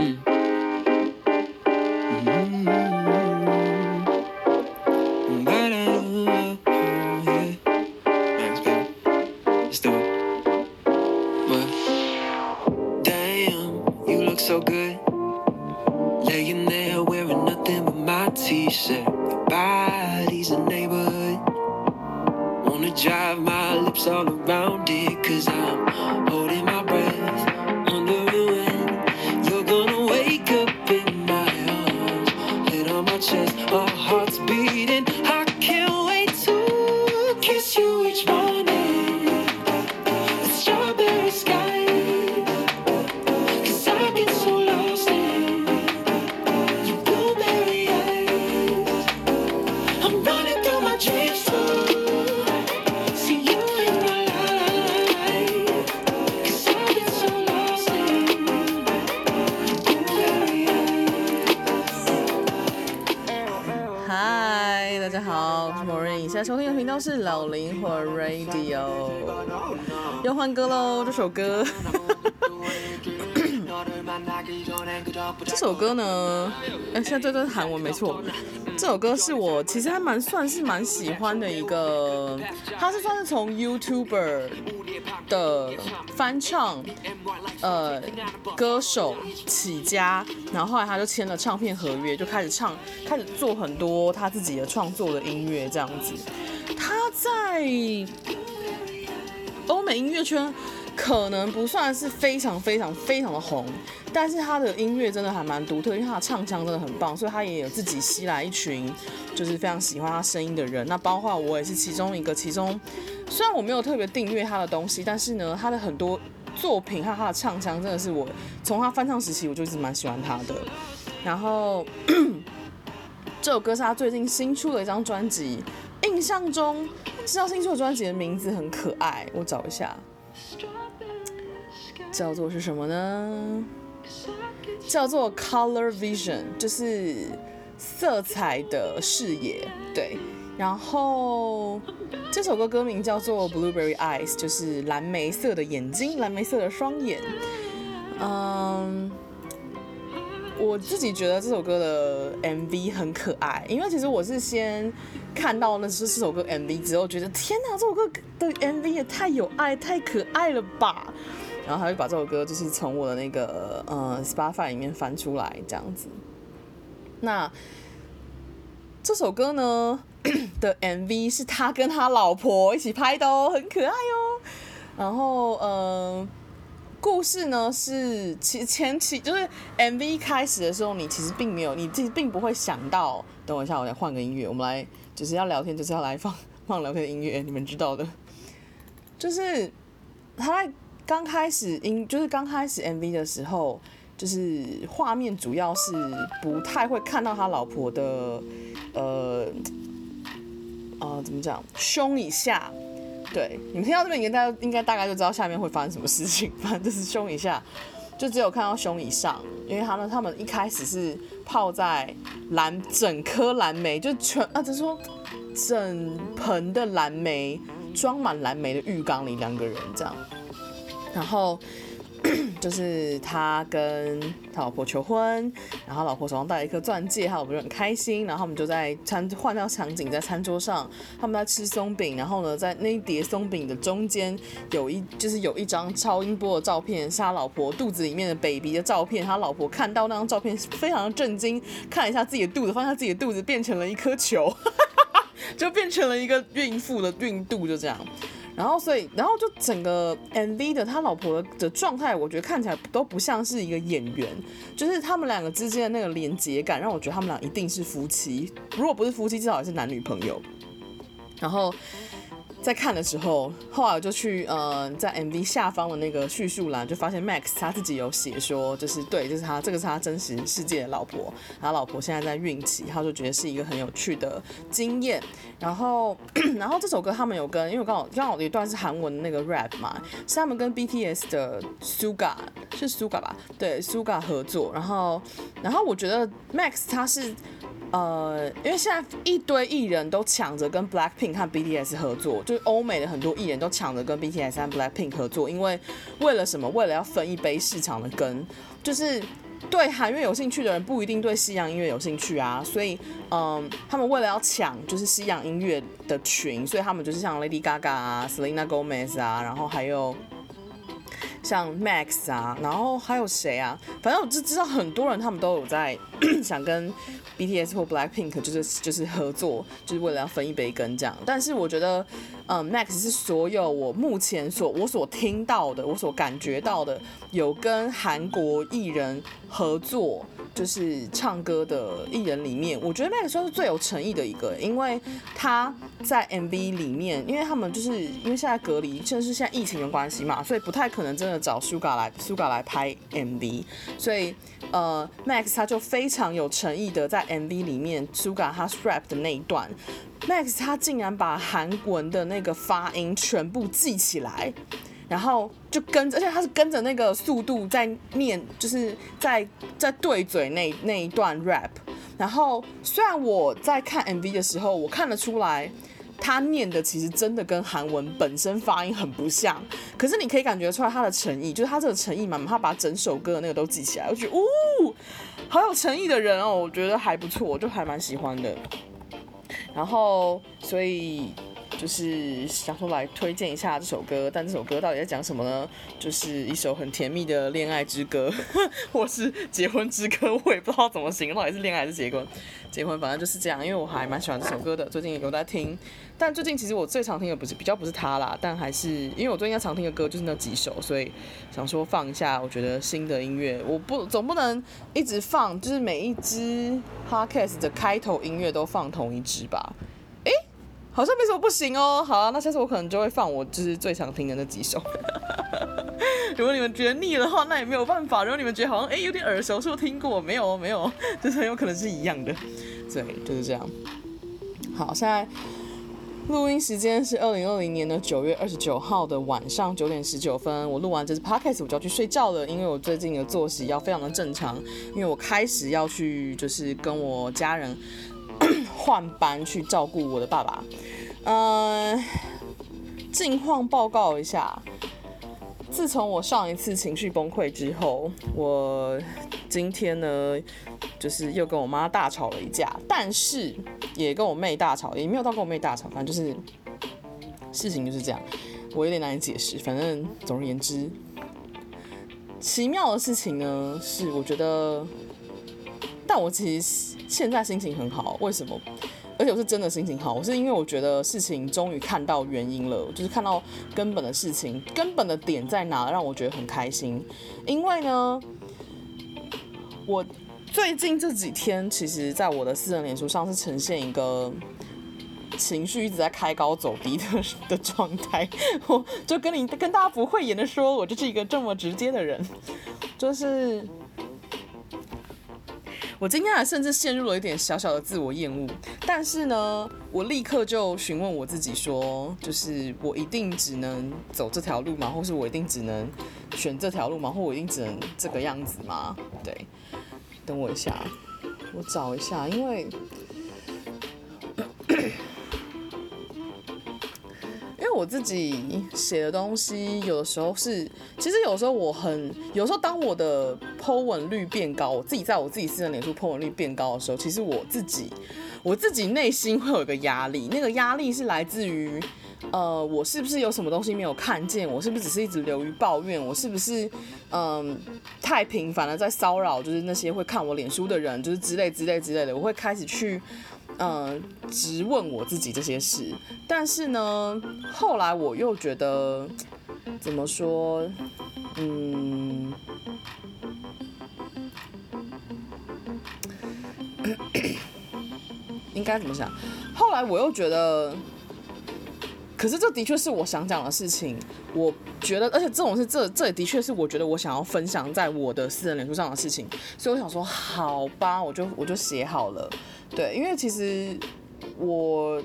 是现在这都是韩文没错。这首歌是我其实还蛮算是蛮喜欢的一个，它是算是从 YouTuber 的翻唱呃歌手起家，然后后来他就签了唱片合约，就开始唱，开始做很多他自己的创作的音乐这样子。他在欧美音乐圈可能不算是非常非常非常的红，但是他的音乐真的还蛮独特，因为他的唱腔真的很棒，所以他也有自己吸来一群就是非常喜欢他声音的人。那包括我也是其中一个。其中虽然我没有特别订阅他的东西，但是呢，他的很多作品和他的唱腔真的是我从他翻唱时期我就一直蛮喜欢他的。然后这首歌是他最近新出的一张专辑。印象中，这张新出的专辑的名字很可爱，我找一下，叫做是什么呢？叫做 Color Vision，就是色彩的视野。对，然后这首歌歌名叫做 Blueberry Eyes，就是蓝莓色的眼睛，蓝莓色的双眼。嗯。我自己觉得这首歌的 MV 很可爱，因为其实我是先看到那是这首歌 MV 之后，觉得天哪，这首歌的 MV 也太有爱、太可爱了吧！然后他就把这首歌就是从我的那个呃 Spotify 里面翻出来这样子。那这首歌呢 的 MV 是他跟他老婆一起拍的哦，很可爱哦。然后嗯。呃故事呢是其前期就是 MV 开始的时候，你其实并没有，你自己并不会想到。等我一下，我来换个音乐，我们来就是要聊天，就是要来放放聊天的音乐，你们知道的。就是他在刚开始音，就是刚开始 MV 的时候，就是画面主要是不太会看到他老婆的呃呃怎么讲胸以下。对，你们听到这边，应该应该大概就知道下面会发生什么事情。反正就是胸以下，就只有看到胸以上，因为他们他们一开始是泡在蓝整颗蓝莓，就全啊，就是说整盆的蓝莓装满蓝莓的浴缸里，两个人这样，然后。就是他跟他老婆求婚，然后老婆手上戴了一颗钻戒，他老婆就很开心，然后他们就在餐换掉场景，在餐桌上，他们在吃松饼，然后呢，在那一碟松饼的中间有一就是有一张超音波的照片，是他老婆肚子里面的 baby 的照片，他老婆看到那张照片非常震惊，看一下自己的肚子，发现自己的肚子变成了一颗球，就变成了一个孕妇的孕肚，就这样。然后，所以，然后就整个 MV 的他老婆的状态，我觉得看起来都不像是一个演员，就是他们两个之间的那个连接感，让我觉得他们俩一定是夫妻，如果不是夫妻，至少也是男女朋友。然后。在看的时候，后来我就去呃，在 MV 下方的那个叙述栏，就发现 Max 他自己有写说，就是对，就是他这个是他真实世界的老婆，他老婆现在在孕期，他就觉得是一个很有趣的经验。然后，然后这首歌他们有跟，因为刚好刚好有一段是韩文的那个 rap 嘛，是他们跟 BTS 的 Suga 是 Suga 吧？对，Suga 合作。然后，然后我觉得 Max 他是。呃，因为现在一堆艺人都抢着跟 Blackpink 和 BTS 合作，就是欧美的很多艺人都抢着跟 BTS 和 Blackpink 合作，因为为了什么？为了要分一杯市场的羹。就是对韩乐有兴趣的人不一定对西洋音乐有兴趣啊，所以嗯，他们为了要抢就是西洋音乐的群，所以他们就是像 Lady Gaga 啊、Selena Gomez 啊，然后还有像 Max 啊，然后还有谁啊？反正我就知道很多人他们都有在 想跟 BTS 或 Blackpink 就是就是合作，就是为了要分一杯羹这样。但是我觉得。嗯，Max 是所有我目前所我所听到的，我所感觉到的，有跟韩国艺人合作，就是唱歌的艺人里面，我觉得 Max 算是最有诚意的一个，因为他在 MV 里面，因为他们就是因为现在隔离，就是现在疫情的关系嘛，所以不太可能真的找 Sugar 来 Sugar 来拍 MV，所以呃，Max 他就非常有诚意的在 MV 里面 Sugar 他 rap 的那一段。Max 他竟然把韩文的那个发音全部记起来，然后就跟着，而且他是跟着那个速度在念，就是在在对嘴那那一段 rap。然后虽然我在看 MV 的时候，我看得出来他念的其实真的跟韩文本身发音很不像，可是你可以感觉出来他的诚意，就是他这个诚意满满，他把整首歌的那个都记起来，我觉得，呜，好有诚意的人哦，我觉得还不错，我就还蛮喜欢的。然后，所以就是想说来推荐一下这首歌，但这首歌到底在讲什么呢？就是一首很甜蜜的恋爱之歌，或是结婚之歌，我也不知道怎么形容，到底是恋爱还是结婚？结婚反正就是这样，因为我还蛮喜欢这首歌的，最近有在听。但最近其实我最常听的不是比较不是他啦，但还是因为我最近要常听的歌就是那几首，所以想说放一下。我觉得新的音乐，我不总不能一直放，就是每一支 podcast 的开头音乐都放同一支吧？好像没什么不行哦。好啊，那下次我可能就会放我就是最常听的那几首。如果你们觉得腻的话，那也没有办法。如果你们觉得好像诶、有点耳熟，是不是听过？没有没有，就是很有可能是一样的。对，就是这样。好，现在。录音时间是二零二零年的九月二十九号的晚上九点十九分。我录完这支 podcast 我就要去睡觉了，因为我最近的作息要非常的正常，因为我开始要去就是跟我家人换班去照顾我的爸爸。嗯、呃，近况报告一下。自从我上一次情绪崩溃之后，我今天呢，就是又跟我妈大吵了一架，但是也跟我妹大吵，也没有到跟我妹大吵，反正就是事情就是这样，我有点难以解释。反正总而言之，奇妙的事情呢是，我觉得，但我其实现在心情很好，为什么？而且我是真的心情好，我是因为我觉得事情终于看到原因了，就是看到根本的事情，根本的点在哪，让我觉得很开心。因为呢，我最近这几天，其实在我的私人脸书上是呈现一个情绪一直在开高走低的的状态。我就跟你跟大家不会言的说，我就是一个这么直接的人，就是。我今天还甚至陷入了一点小小的自我厌恶，但是呢，我立刻就询问我自己说，就是我一定只能走这条路吗？或是我一定只能选这条路吗？或我一定只能这个样子吗？对，等我一下，我找一下，因为。我自己写的东西，有的时候是，其实有时候我很，有时候当我的 po 文率变高，我自己在我自己私人脸书 po 文率变高的时候，其实我自己，我自己内心会有一个压力，那个压力是来自于，呃，我是不是有什么东西没有看见？我是不是只是一直流于抱怨？我是不是，嗯、太频繁的在骚扰，就是那些会看我脸书的人，就是之类之类之类的，我会开始去。嗯，直问我自己这些事，但是呢，后来我又觉得，怎么说，嗯，应该怎么想？后来我又觉得，可是这的确是我想讲的事情。我觉得，而且这种是这这也的确是我觉得我想要分享在我的私人脸书上的事情，所以我想说，好吧，我就我就写好了。对，因为其实我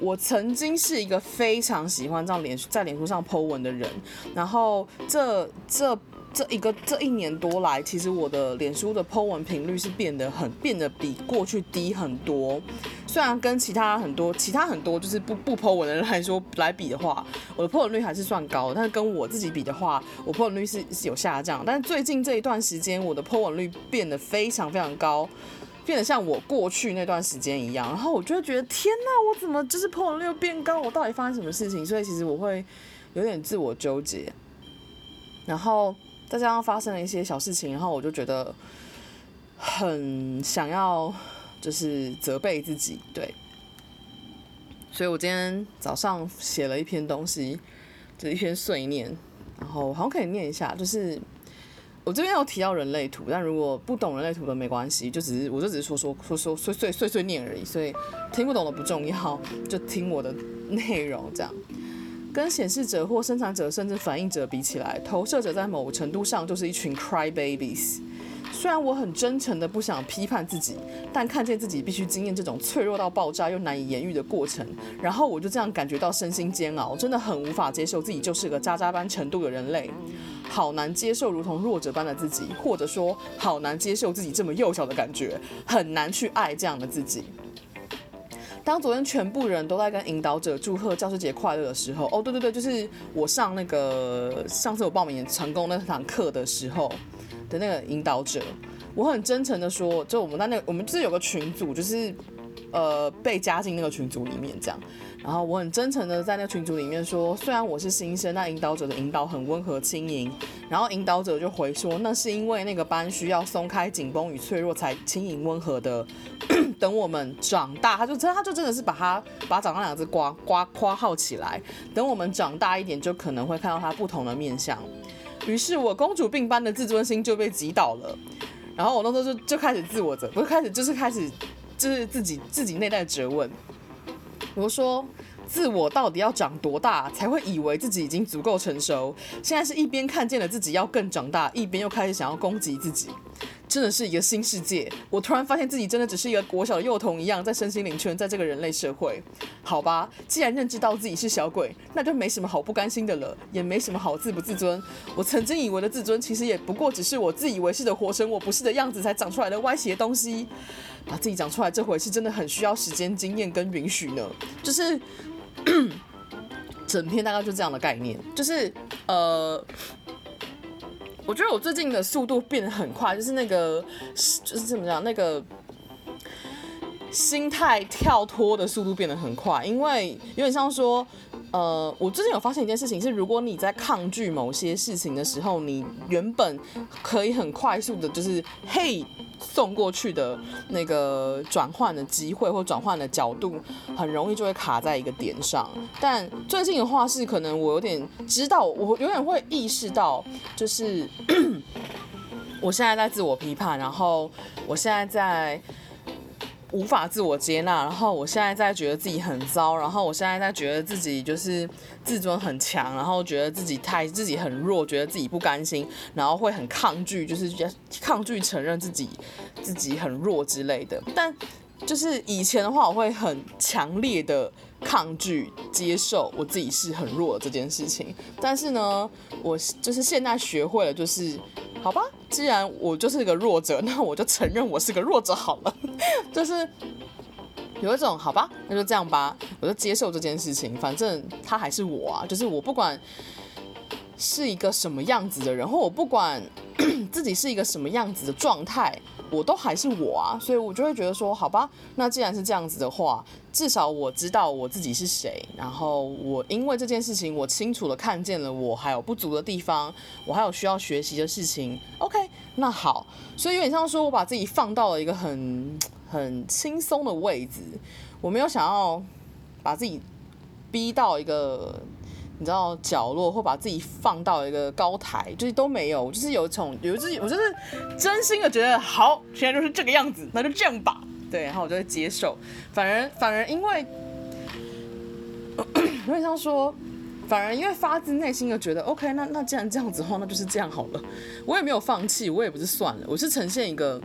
我曾经是一个非常喜欢这样脸在脸书上 po 文的人，然后这这这一个这一年多来，其实我的脸书的 po 文频率是变得很变得比过去低很多。虽然跟其他很多其他很多就是不不 po 文的人来说来比的话，我的 po 文率还是算高，但是跟我自己比的话，我 po 文率是是有下降。但是最近这一段时间，我的 po 文率变得非常非常高，变得像我过去那段时间一样。然后我就会觉得天哪，我怎么就是 po 文率又变高？我到底发生什么事情？所以其实我会有点自我纠结。然后再加上发生了一些小事情，然后我就觉得很想要。就是责备自己，对，所以我今天早上写了一篇东西，就一篇碎念，然后好像可以念一下。就是我这边有提到人类图，但如果不懂人类图的没关系，就只是我就只是说说说说碎碎碎碎念而已，所以听不懂的不重要，就听我的内容这样。跟显示者或生产者甚至反应者比起来，投射者在某程度上就是一群 cry babies。虽然我很真诚的不想批判自己，但看见自己必须经验这种脆弱到爆炸又难以言喻的过程，然后我就这样感觉到身心煎熬，真的很无法接受自己就是个渣渣般程度的人类，好难接受如同弱者般的自己，或者说好难接受自己这么幼小的感觉，很难去爱这样的自己。当昨天全部人都在跟引导者祝贺教师节快乐的时候，哦，对对对，就是我上那个上次我报名成功那堂课的时候。的那个引导者，我很真诚的说，就我们在那个，我们就是有个群组，就是呃被加进那个群组里面这样。然后我很真诚的在那个群组里面说，虽然我是新生，但引导者的引导很温和轻盈。然后引导者就回说，那是因为那个班需要松开紧绷与脆弱，才轻盈温和的。等我们长大，他就真他就真的是把他把长大两个字刮刮括号起来。等我们长大一点，就可能会看到他不同的面相。于是我公主病般的自尊心就被击倒了，然后我那时候就就开始自我责，不是开始就是开始就是自己自己内在的责问，我说自我到底要长多大才会以为自己已经足够成熟？现在是一边看见了自己要更长大，一边又开始想要攻击自己。真的是一个新世界，我突然发现自己真的只是一个国小的幼童一样，在身心灵圈，在这个人类社会。好吧，既然认知到自己是小鬼，那就没什么好不甘心的了，也没什么好自不自尊。我曾经以为的自尊，其实也不过只是我自以为是的活成我不是的样子才长出来的歪斜东西。把自己长出来这回是真的很需要时间、经验跟允许呢。就是 整篇大概就这样的概念，就是呃。我觉得我最近的速度变得很快，就是那个，就是怎么讲，那个心态跳脱的速度变得很快，因为有点像说，呃，我最近有发现一件事情是，如果你在抗拒某些事情的时候，你原本可以很快速的，就是嘿。送过去的那个转换的机会或转换的角度，很容易就会卡在一个点上。但最近的话是，可能我有点知道，我有点会意识到，就是 我现在在自我批判，然后我现在在。无法自我接纳，然后我现在在觉得自己很糟，然后我现在在觉得自己就是自尊很强，然后觉得自己太自己很弱，觉得自己不甘心，然后会很抗拒，就是抗拒承认自己自己很弱之类的。但就是以前的话，我会很强烈的抗拒接受我自己是很弱这件事情。但是呢，我就是现在学会了，就是。好吧，既然我就是一个弱者，那我就承认我是个弱者好了。就是有一种好吧，那就这样吧，我就接受这件事情。反正他还是我啊，就是我不管是一个什么样子的人，或我不管 自己是一个什么样子的状态。我都还是我啊，所以我就会觉得说，好吧，那既然是这样子的话，至少我知道我自己是谁，然后我因为这件事情，我清楚的看见了我还有不足的地方，我还有需要学习的事情。OK，那好，所以有点像说我把自己放到了一个很 很轻松的位置，我没有想要把自己逼到一个。你知道角落，或把自己放到一个高台，就是都没有，就是有一种有自己，我就是真心的觉得好，现在就是这个样子，那就这样吧，对，然后我就会接受。反而反而因为，有点像说，反而因为发自内心的觉得，OK，那那既然这样子的话，那就是这样好了。我也没有放弃，我也不是算了，我是呈现一个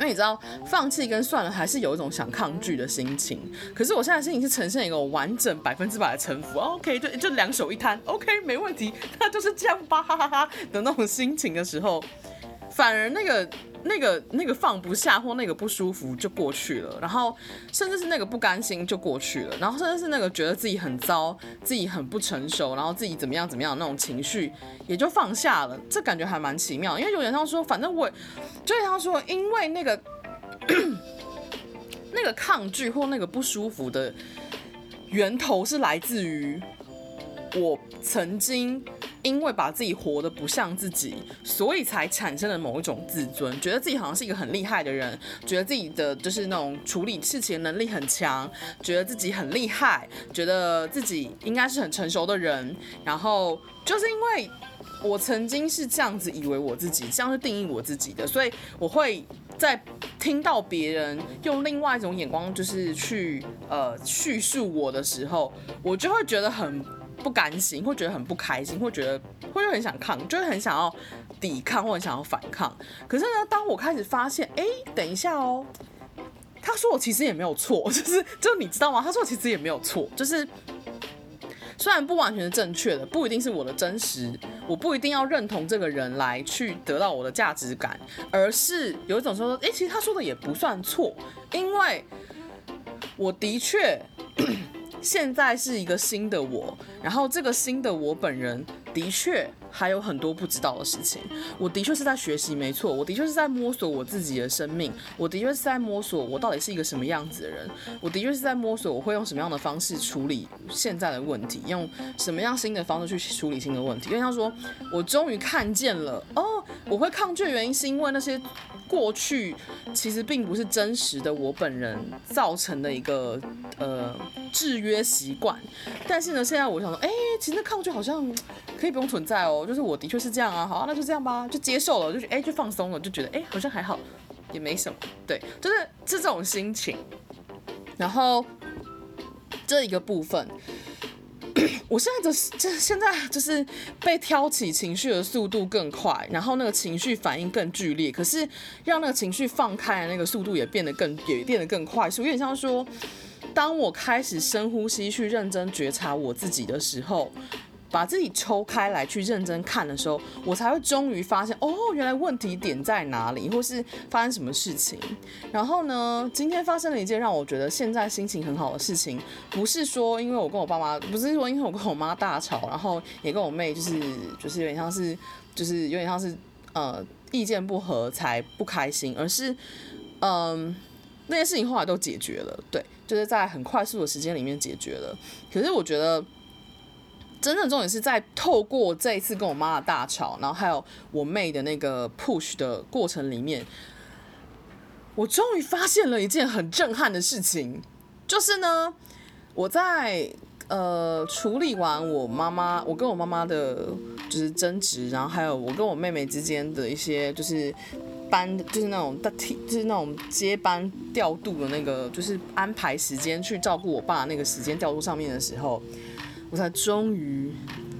因为你知道，放弃跟算了，还是有一种想抗拒的心情。可是我现在心情是呈现一个完整百分之百的臣服，OK，就就两手一摊，OK，没问题，那就是这样吧，哈哈哈的那种心情的时候，反而那个。那个那个放不下或那个不舒服就过去了，然后甚至是那个不甘心就过去了，然后甚至是那个觉得自己很糟、自己很不成熟，然后自己怎么样怎么样那种情绪也就放下了，这感觉还蛮奇妙，因为有点像说，反正我就像说，因为那个 那个抗拒或那个不舒服的源头是来自于我曾经。因为把自己活得不像自己，所以才产生了某一种自尊，觉得自己好像是一个很厉害的人，觉得自己的就是那种处理事情能力很强，觉得自己很厉害，觉得自己应该是很成熟的人。然后就是因为我曾经是这样子以为我自己，这样是定义我自己的，所以我会在听到别人用另外一种眼光就是去呃叙述我的时候，我就会觉得很。不甘心，会觉得很不开心，会觉得会很想抗，就会很想要抵抗，或者想要反抗。可是呢，当我开始发现，哎，等一下哦，他说我其实也没有错，就是就你知道吗？他说我其实也没有错，就是虽然不完全是正确的，不一定是我的真实，我不一定要认同这个人来去得到我的价值感，而是有一种说，哎，其实他说的也不算错，因为我的确。现在是一个新的我，然后这个新的我本人的确还有很多不知道的事情。我的确是在学习，没错，我的确是在摸索我自己的生命，我的确是在摸索我到底是一个什么样子的人，我的确是在摸索我会用什么样的方式处理现在的问题，用什么样新的方式去处理新的问题。因为他说，我终于看见了，哦，我会抗拒的原因是因为那些。过去其实并不是真实的我本人造成的一个呃制约习惯，但是呢，现在我想说，哎、其实抗拒好像可以不用存在哦，就是我的确是这样啊，好啊，那就这样吧，就接受了，就哎、就放松了，就觉得哎、好像还好，也没什么，对，就是这种心情，然后这一个部分。我现在的这现在就是被挑起情绪的速度更快，然后那个情绪反应更剧烈，可是让那个情绪放开的那个速度也变得更也变得更快速，有点像说，当我开始深呼吸去认真觉察我自己的时候。把自己抽开来去认真看的时候，我才会终于发现，哦，原来问题点在哪里，或是发生什么事情。然后呢，今天发生了一件让我觉得现在心情很好的事情，不是说因为我跟我爸妈，不是说因为我跟我妈大吵，然后也跟我妹就是就是有点像是就是有点像是呃意见不合才不开心，而是嗯、那些事情后来都解决了，对，就是在很快速的时间里面解决了。可是我觉得。真正重点是在透过这一次跟我妈的大吵，然后还有我妹的那个 push 的过程里面，我终于发现了一件很震撼的事情，就是呢，我在呃处理完我妈妈，我跟我妈妈的就是争执，然后还有我跟我妹妹之间的一些就是班，就是那种大替，就是那种接班调度的那个，就是安排时间去照顾我爸那个时间调度上面的时候。我才终于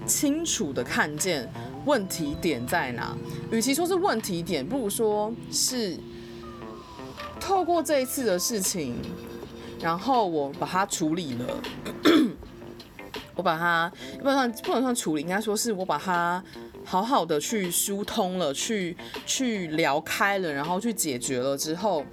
清楚地看见问题点在哪。与其说是问题点，不如说是透过这一次的事情，然后我把它处理了。我把它不能算不能算处理，应该说是我把它好好的去疏通了，去去聊开了，然后去解决了之后。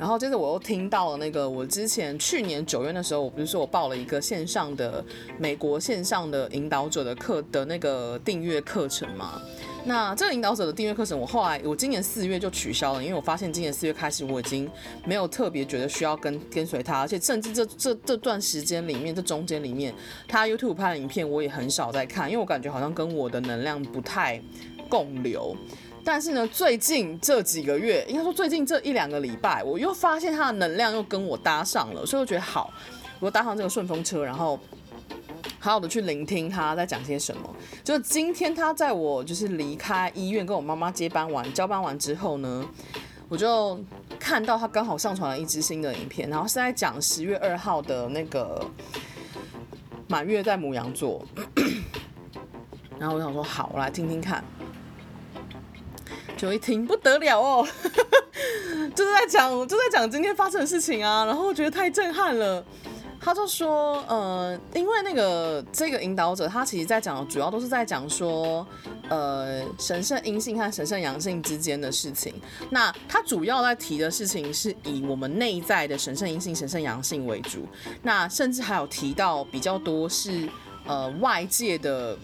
然后接着我又听到了那个，我之前去年九月的时候，我不是说我报了一个线上的美国线上的引导者的课的那个订阅课程嘛？那这个引导者的订阅课程，我后来我今年四月就取消了，因为我发现今年四月开始我已经没有特别觉得需要跟跟随他，而且甚至这这这段时间里面，这中间里面，他 YouTube 拍的影片我也很少在看，因为我感觉好像跟我的能量不太共流。但是呢，最近这几个月，应该说最近这一两个礼拜，我又发现他的能量又跟我搭上了，所以我觉得好，我搭上这个顺风车，然后好好的去聆听他在讲些什么。就今天他在我就是离开医院跟我妈妈接班完交班完之后呢，我就看到他刚好上传了一支新的影片，然后是在讲十月二号的那个满月在母羊座，然后我想说好，我来听听看。就一听不得了哦，就是在讲，就在讲今天发生的事情啊，然后我觉得太震撼了。他就说，呃，因为那个这个引导者，他其实在讲的主要都是在讲说，呃，神圣阴性和神圣阳性之间的事情。那他主要在提的事情是以我们内在的神圣阴性、神圣阳性为主。那甚至还有提到比较多是呃外界的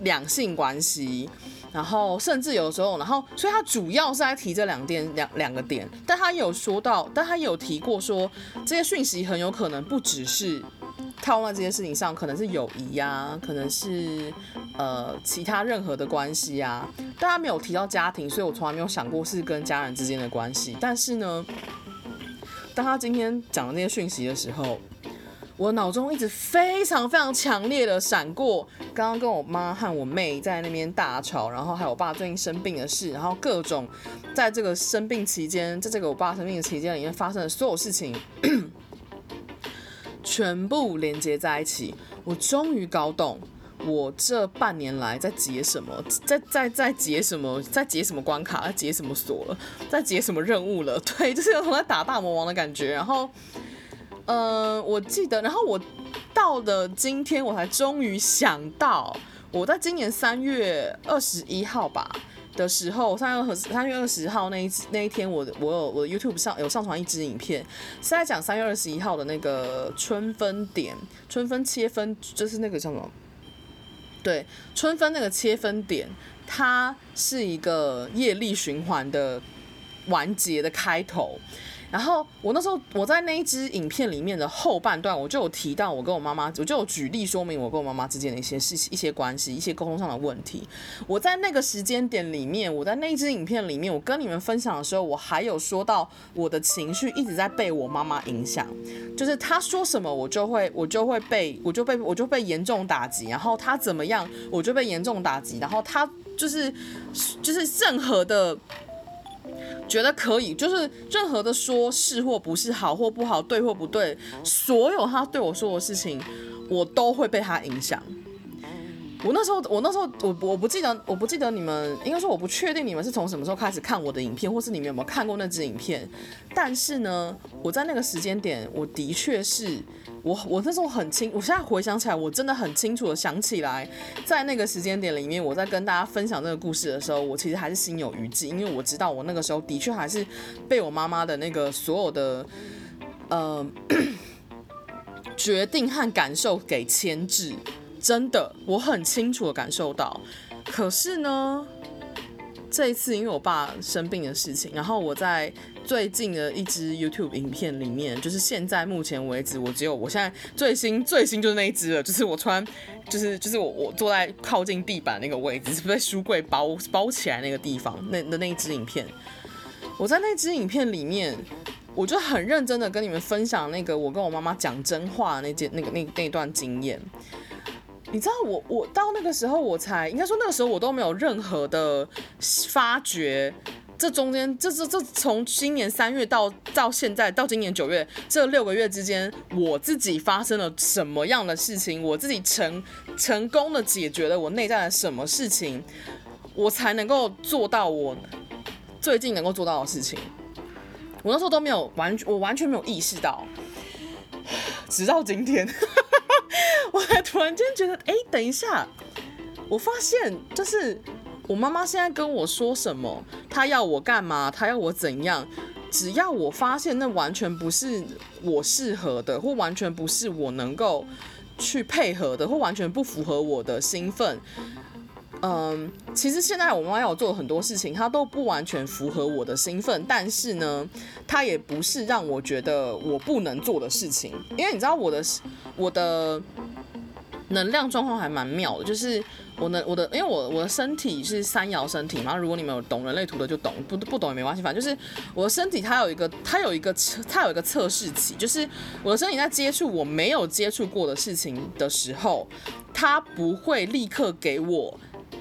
两性关系。然后甚至有时候，然后所以他主要是在提这两点两两个点，但他有说到，但他有提过说这些讯息很有可能不只是套在这件事情上，可能是友谊呀、可能是呃其他任何的关系啊，但他没有提到家庭，所以我从来没有想过是跟家人之间的关系。但是呢，当他今天讲的那些讯息的时候。我脑中一直非常非常强烈的闪过，刚刚跟我妈和我妹在那边大吵，然后还有我爸最近生病的事，然后各种在这个生病期间，在这个我爸生病的期间里面发生的所有事情，全部连接在一起。我终于搞懂，我这半年来在解什么，在在在解什么，在解什么关卡，在解什么锁了，在解什么任务了。对，就是有种在打大魔王的感觉，然后。嗯、我记得，然后我到了今天，我才终于想到，我在今年三月二十一号吧的时候，三月三月二十号那一那一天我，我我有我 YouTube 上有上传一支影片，是在讲三月二十一号的那个春分点，春分切分，就是那个叫什么？对，春分那个切分点，它是一个业力循环的完结的开头。然后我那时候我在那一支影片里面的后半段，我就有提到我跟我妈妈，我就有举例说明我跟我妈妈之间的一些事情、一些关系、一些沟通上的问题。我在那个时间点里面，我在那一支影片里面，我跟你们分享的时候，我还有说到我的情绪一直在被我妈妈影响，就是她说什么，我就会我就会被我就被我就被严重打击，然后她怎么样，我就被严重打击，然后她就是就是任何的。觉得可以，就是任何的说是或不是，好或不好，对或不对，所有他对我说的事情，我都会被他影响。我那时候，我那时候，我我不记得，我不记得你们，应该说我不确定你们是从什么时候开始看我的影片，或是你们有没有看过那支影片。但是呢，我在那个时间点，我的确是我，我那时候很清，我现在回想起来，我真的很清楚的想起来，在那个时间点里面，我在跟大家分享这个故事的时候，我其实还是心有余悸，因为我知道我那个时候的确还是被我妈妈的那个所有的呃 决定和感受给牵制。真的，我很清楚的感受到。可是呢，这一次因为我爸生病的事情，然后我在最近的一支 YouTube 影片里面，就是现在目前为止，我只有我现在最新最新就是那一支了，就是我穿，就是就是我我坐在靠近地板那个位置，是被书柜包包起来那个地方，那的那一支影片。我在那支影片里面，我就很认真的跟你们分享那个我跟我妈妈讲真话的那件那个那那段经验。你知道我我到那个时候我才应该说那个时候我都没有任何的发觉，这中间这这这从今年三月到到现在到今年九月这六个月之间，我自己发生了什么样的事情，我自己成成功的解决了我内在的什么事情，我才能够做到我最近能够做到的事情。我那时候都没有完我完全没有意识到，直到今天。我还突然间觉得，哎，等一下，我发现就是我妈妈现在跟我说什么，她要我干嘛，她要我怎样，只要我发现那完全不是我适合的，或完全不是我能够去配合的，或完全不符合我的兴奋。嗯，其实现在我妈妈要我做很多事情，她都不完全符合我的兴奋，但是呢，她也不是让我觉得我不能做的事情，因为你知道我的我的能量状况还蛮妙的，就是我能我的，因为我我的身体是三爻身体嘛，如果你们有懂人类图的就懂，不不懂也没关系，反正就是我的身体它有一个它有一个测它有一个测试期，就是我的身体在接触我没有接触过的事情的时候，它不会立刻给我。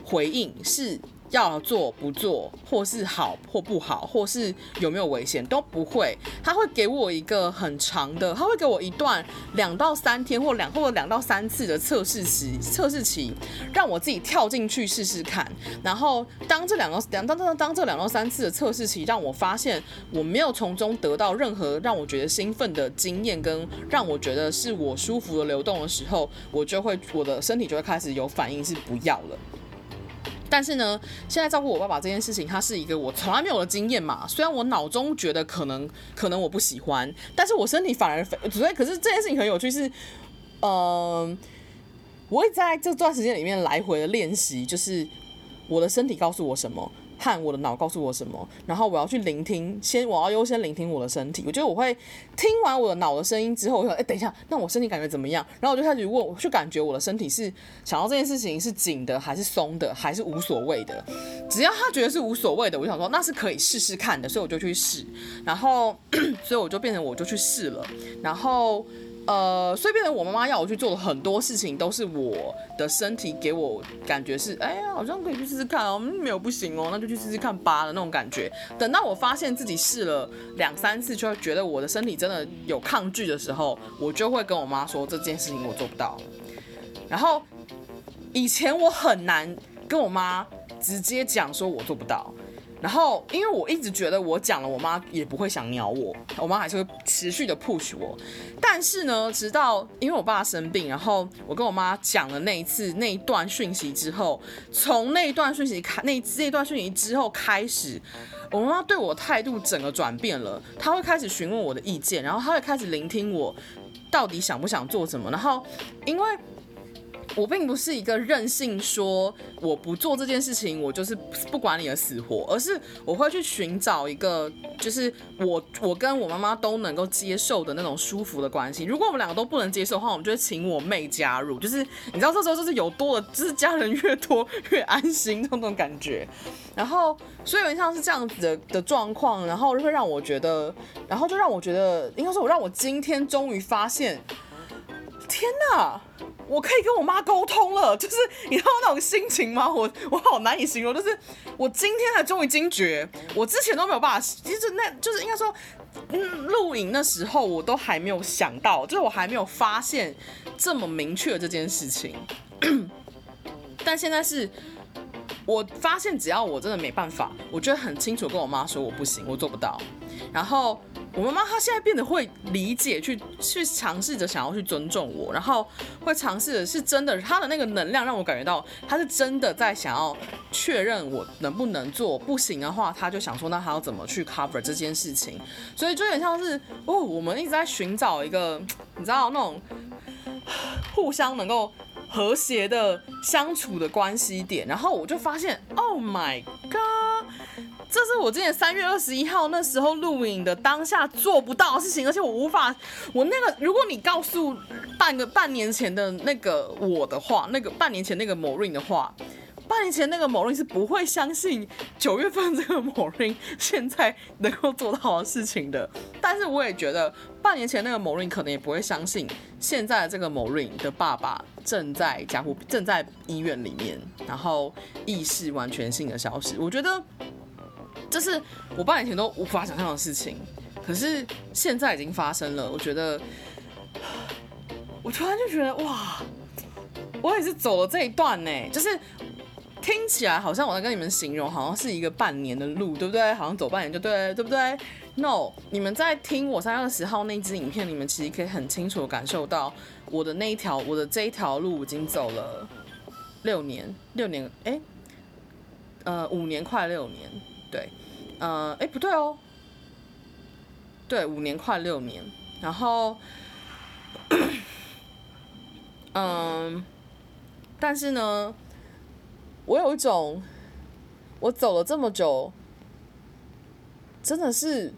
回应是要做不做，或是好或不好，或是有没有危险都不会。他会给我一个很长的，他会给我一段两到三天或两或者两到三次的测试期，测试期让我自己跳进去试试看。然后当这两个两当当当这两到三次的测试期让我发现我没有从中得到任何让我觉得兴奋的经验，跟让我觉得是我舒服的流动的时候，我就会我的身体就会开始有反应，是不要了。但是呢，现在照顾我爸爸这件事情，它是一个我从来没有的经验嘛。虽然我脑中觉得可能可能我不喜欢，但是我身体反而所以可是这件事情很有趣是，嗯、我会在这段时间里面来回的练习，就是我的身体告诉我什么。和我的脑告诉我什么，然后我要去聆听，先我要优先聆听我的身体。我觉得我会听完我的脑的声音之后，我说：“哎，等一下，那我身体感觉怎么样？”然后我就开始问，我去感觉我的身体是想要这件事情是紧的，还是松的，还是无所谓的。只要他觉得是无所谓的，我就想说那是可以试试看的，所以我就去试。然后，所以我就变成我就去试了。然后。呃，所以变成我妈妈要我去做的很多事情，都是我的身体给我感觉是，哎呀，好像可以去试试看哦，没有不行哦，那就去试试看吧的那种感觉。等到我发现自己试了两三次，就会觉得我的身体真的有抗拒的时候，我就会跟我妈说这件事情我做不到。然后以前我很难跟我妈直接讲说我做不到。然后，因为我一直觉得我讲了，我妈也不会想鸟我，我妈还是会持续的 push 我。但是呢，直到因为我爸生病，然后我跟我妈讲了那一次那一段讯息之后，从那一段讯息开那那一段讯息之后开始，我妈妈对我态度整个转变了。她会开始询问我的意见，然后她会开始聆听我到底想不想做什么。然后，因为。我并不是一个任性说我不做这件事情，我就是不管你的死活，而是我会去寻找一个就是我我跟我妈妈都能够接受的那种舒服的关系。如果我们两个都不能接受的话，我们就会请我妹加入。就是你知道这时候就是有多的，就是家人越多越安心这种感觉。然后所以有点像是这样子的的状况，然后会让我觉得，然后就让我觉得，应该说我让我今天终于发现，天哪！我可以跟我妈沟通了，就是你知道那种心情吗？我我好难以形容，就是我今天才终于惊觉，我之前都没有办法，其实那就是应该说，嗯，录影那时候我都还没有想到，就是我还没有发现这么明确这件事情，但现在是，我发现只要我真的没办法，我就很清楚跟我妈说我不行，我做不到，然后。我妈妈她现在变得会理解，去去尝试着想要去尊重我，然后会尝试的是真的，她的那个能量让我感觉到她是真的在想要确认我能不能做，不行的话，她就想说那她要怎么去 cover 这件事情，所以就有点像是哦，我们一直在寻找一个你知道那种互相能够和谐的相处的关系点，然后我就发现，Oh my God！这是我今年三月二十一号那时候录影的当下做不到的事情，而且我无法，我那个，如果你告诉半个半年前的那个我的话，那个半年前那个 Maureen 的话，半年前那个某 rain 是不会相信九月份这个某 rain 现在能够做到的事情的。但是我也觉得半年前那个某 rain 可能也不会相信现在这个某 rain 的爸爸正在家护正在医院里面，然后意识完全性的消失。我觉得。这是我半年前都无法想象的事情，可是现在已经发生了。我觉得，我突然就觉得哇，我也是走了这一段呢。就是听起来好像我在跟你们形容，好像是一个半年的路，对不对？好像走半年就对，对不对？No，你们在听我三月二十号那支影片，你们其实可以很清楚的感受到我的那一条，我的这一条路已经走了六年，六年，哎，呃，五年快六年。对，呃，哎，不对哦，对，五年快六年，然后，嗯，但是呢，我有一种，我走了这么久，真的是，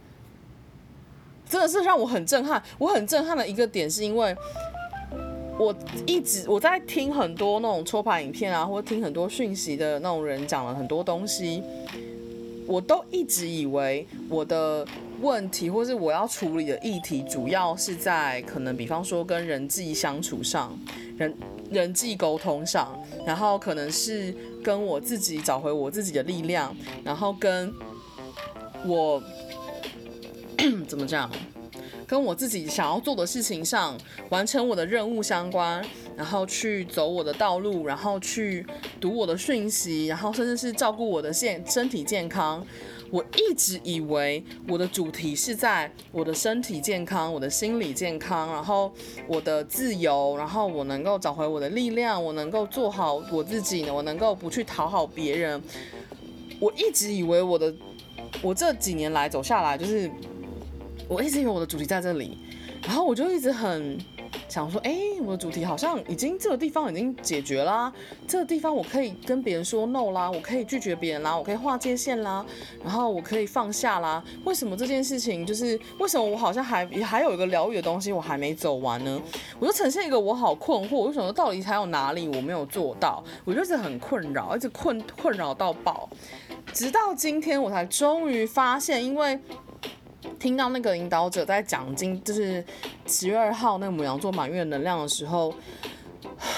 真的是让我很震撼。我很震撼的一个点是因为，我一直我在听很多那种抽牌影片啊，或者听很多讯息的那种人讲了很多东西。我都一直以为我的问题，或是我要处理的议题，主要是在可能，比方说跟人际相处上，人人际沟通上，然后可能是跟我自己找回我自己的力量，然后跟我 怎么讲？跟我自己想要做的事情上，完成我的任务相关，然后去走我的道路，然后去读我的讯息，然后甚至是照顾我的健身体健康。我一直以为我的主题是在我的身体健康、我的心理健康，然后我的自由，然后我能够找回我的力量，我能够做好我自己呢，我能够不去讨好别人。我一直以为我的，我这几年来走下来就是。我一直以为我的主题在这里，然后我就一直很想说，哎，我的主题好像已经这个地方已经解决啦，这个地方我可以跟别人说 no 啦，我可以拒绝别人啦，我可以划界线啦，然后我可以放下啦。为什么这件事情就是为什么我好像还还有一个疗愈的东西我还没走完呢？我就呈现一个我好困惑，为什么到底还有哪里我没有做到？我就是很困扰，一直困困扰到爆，直到今天我才终于发现，因为。听到那个引导者在讲经，就是十月二号那个母羊座满月能量的时候，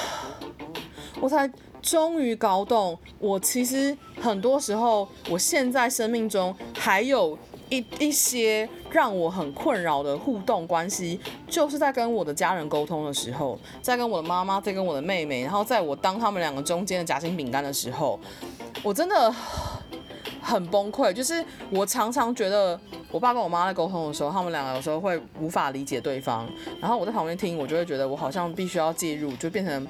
我才终于搞懂，我其实很多时候，我现在生命中还有一一些让我很困扰的互动关系，就是在跟我的家人沟通的时候，在跟我的妈妈，在跟我的妹妹，然后在我当他们两个中间的夹心饼干的时候，我真的很崩溃，就是我常常觉得。我爸跟我妈在沟通的时候，他们两个有时候会无法理解对方，然后我在旁边听，我就会觉得我好像必须要介入，就变成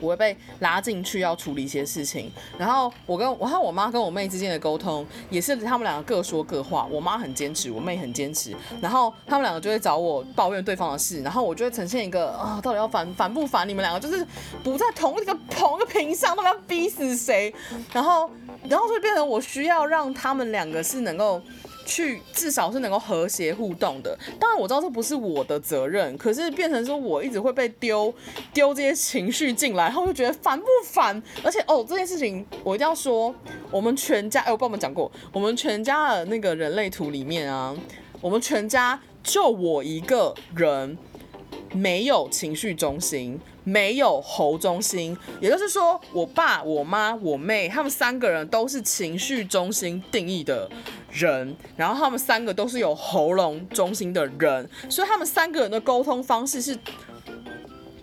我会被拉进去要处理一些事情。然后我跟我和我妈跟我妹之间的沟通，也是他们两个各说各话。我妈很坚持，我妹很坚持，然后他们两个就会找我抱怨对方的事，然后我就会呈现一个啊，到底要烦烦不烦？你们两个就是不在同一个同一个频上，他们要逼死谁？然后然后就变成我需要让他们两个是能够。去至少是能够和谐互动的，当然我知道这不是我的责任，可是变成说我一直会被丢丢这些情绪进来，然后就觉得烦不烦？而且哦，这件事情我一定要说，我们全家，哎，我帮我们讲过，我们全家的那个人类图里面啊，我们全家就我一个人没有情绪中心。没有喉中心，也就是说，我爸、我妈、我妹，他们三个人都是情绪中心定义的人，然后他们三个都是有喉咙中心的人，所以他们三个人的沟通方式是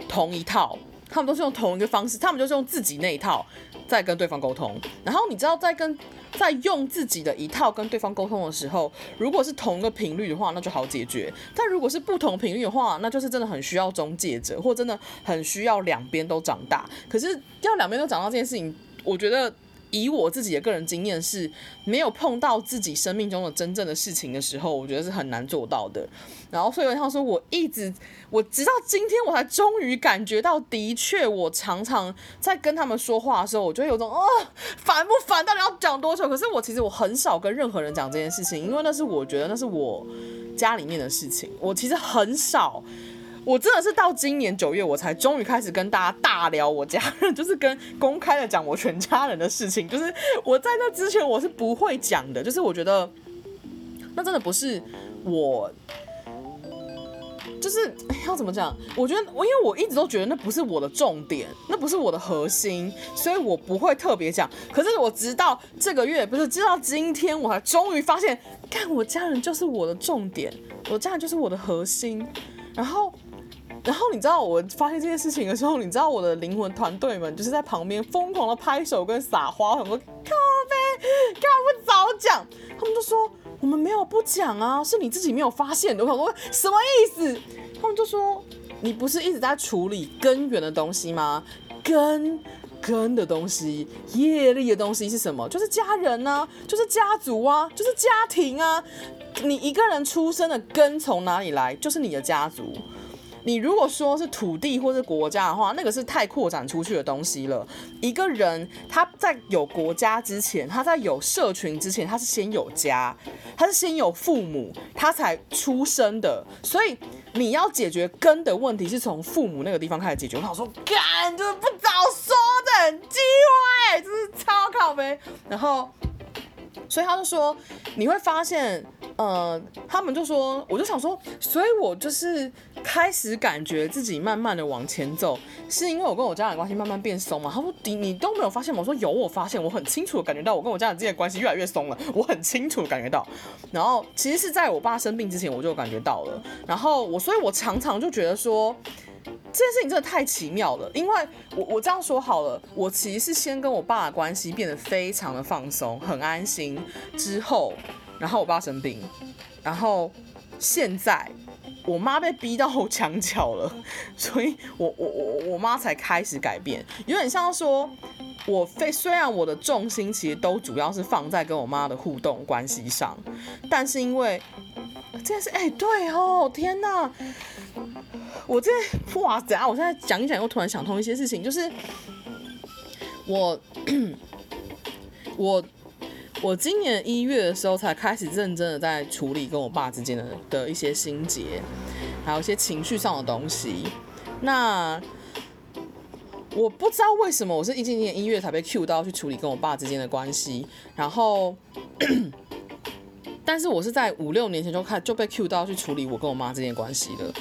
同一套，他们都是用同一个方式，他们就是用自己那一套在跟对方沟通，然后你知道在跟。在用自己的一套跟对方沟通的时候，如果是同一个频率的话，那就好解决；但如果是不同频率的话，那就是真的很需要中介者，或真的很需要两边都长大。可是要两边都长大这件事情，我觉得。以我自己的个人经验是，没有碰到自己生命中的真正的事情的时候，我觉得是很难做到的。然后，所以他说，我一直，我直到今天我才终于感觉到，的确，我常常在跟他们说话的时候，我觉得有种，哦，烦不烦？到底要讲多久？可是我其实我很少跟任何人讲这件事情，因为那是我觉得那是我家里面的事情，我其实很少。我真的是到今年九月，我才终于开始跟大家大聊我家人，就是跟公开的讲我全家人的事情。就是我在那之前我是不会讲的，就是我觉得那真的不是我，就是要怎么讲？我觉得我因为我一直都觉得那不是我的重点，那不是我的核心，所以我不会特别讲。可是我直到这个月，不是直到今天，我才终于发现，看我家人就是我的重点，我家人就是我的核心，然后。然后你知道我发现这件事情的时候，你知道我的灵魂团队们就是在旁边疯狂的拍手跟撒花，很多靠北，干嘛不早讲？他们就说我们没有不讲啊，是你自己没有发现的。我说什么意思？他们就说你不是一直在处理根源的东西吗？根根的东西，业力的东西是什么？就是家人啊，就是家族啊，就是家庭啊。你一个人出生的根从哪里来？就是你的家族。你如果说是土地或是国家的话，那个是太扩展出去的东西了。一个人他在有国家之前，他在有社群之前，他是先有家，他是先有父母，他才出生的。所以你要解决根的问题，是从父母那个地方开始解决。我想说，干，就是不早说的机会，就是超靠呗。然后，所以他就说，你会发现。呃，他们就说，我就想说，所以我就是开始感觉自己慢慢的往前走，是因为我跟我家长关系慢慢变松嘛？他说你你都没有发现吗？我说有，我发现，我很清楚的感觉到我跟我家长之间的关系越来越松了，我很清楚的感觉到。然后其实是在我爸生病之前我就感觉到了，然后我所以，我常常就觉得说。这件事情真的太奇妙了，因为我我这样说好了，我其实是先跟我爸的关系变得非常的放松，很安心，之后，然后我爸生病，然后现在我妈被逼到墙角了，所以我我我我妈才开始改变，有点像说，我非虽然我的重心其实都主要是放在跟我妈的互动关系上，但是因为这件事，哎，对哦，天哪！我这哇，怎样？我现在讲一讲，又突然想通一些事情，就是我 我我今年一月的时候才开始认真的在处理跟我爸之间的的一些心结，还有一些情绪上的东西。那我不知道为什么我是一今年一月才被 Q 到去处理跟我爸之间的关系，然后。但是我是在五六年前就开就被 cue 到去处理我跟我妈之间关系的，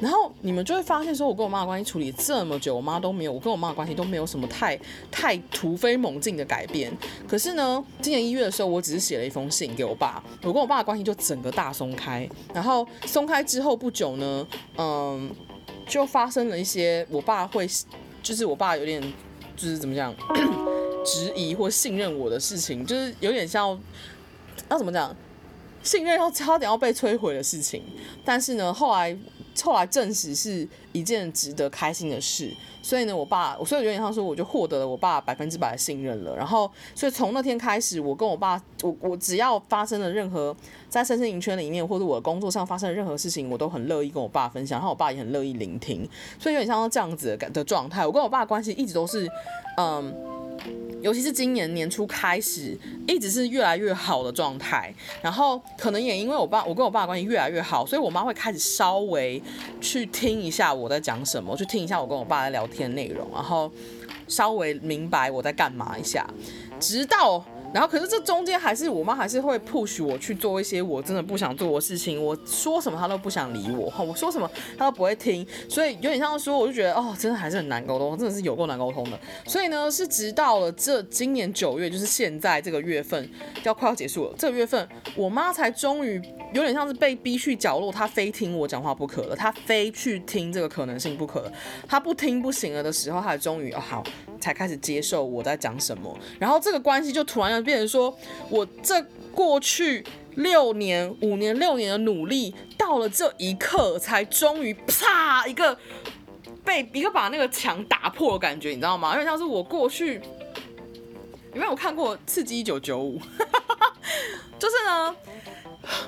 然后你们就会发现说，我跟我妈的关系处理这么久，我妈都没有，我跟我妈的关系都没有什么太太突飞猛进的改变。可是呢，今年一月的时候，我只是写了一封信给我爸，我跟我爸的关系就整个大松开。然后松开之后不久呢，嗯，就发生了一些，我爸会就是我爸有点就是怎么讲，质疑或信任我的事情，就是有点像要怎么讲？信任要差点要被摧毁的事情，但是呢，后来后来证实是一件值得开心的事，所以呢，我爸，所以我有点像说，我就获得了我爸百分之百的信任了。然后，所以从那天开始，我跟我爸，我我只要发生了任何在身心营圈里面或者我的工作上发生的任何事情，我都很乐意跟我爸分享，然后我爸也很乐意聆听，所以有点像这样子的的状态。我跟我爸的关系一直都是，嗯。尤其是今年年初开始，一直是越来越好的状态。然后可能也因为我爸，我跟我爸的关系越来越好，所以我妈会开始稍微去听一下我在讲什么，去听一下我跟我爸在聊天内容，然后稍微明白我在干嘛一下，直到。然后，可是这中间还是我妈还是会 push 我去做一些我真的不想做的事情。我说什么她都不想理我，我说什么她都不会听，所以有点像说，我就觉得哦，真的还是很难沟通，真的是有够难沟通的。所以呢，是直到了这今年九月，就是现在这个月份要快要结束了，这个月份我妈才终于有点像是被逼去角落，她非听我讲话不可了，她非去听这个可能性不可了，她不听不行了的时候，她终于哦好，才开始接受我在讲什么，然后这个关系就突然。变成说，我这过去六年、五年、六年的努力，到了这一刻，才终于啪一个被一个把那个墙打破的感觉，你知道吗？因为像是我过去，有没有看过《刺激一九九五》？就是呢，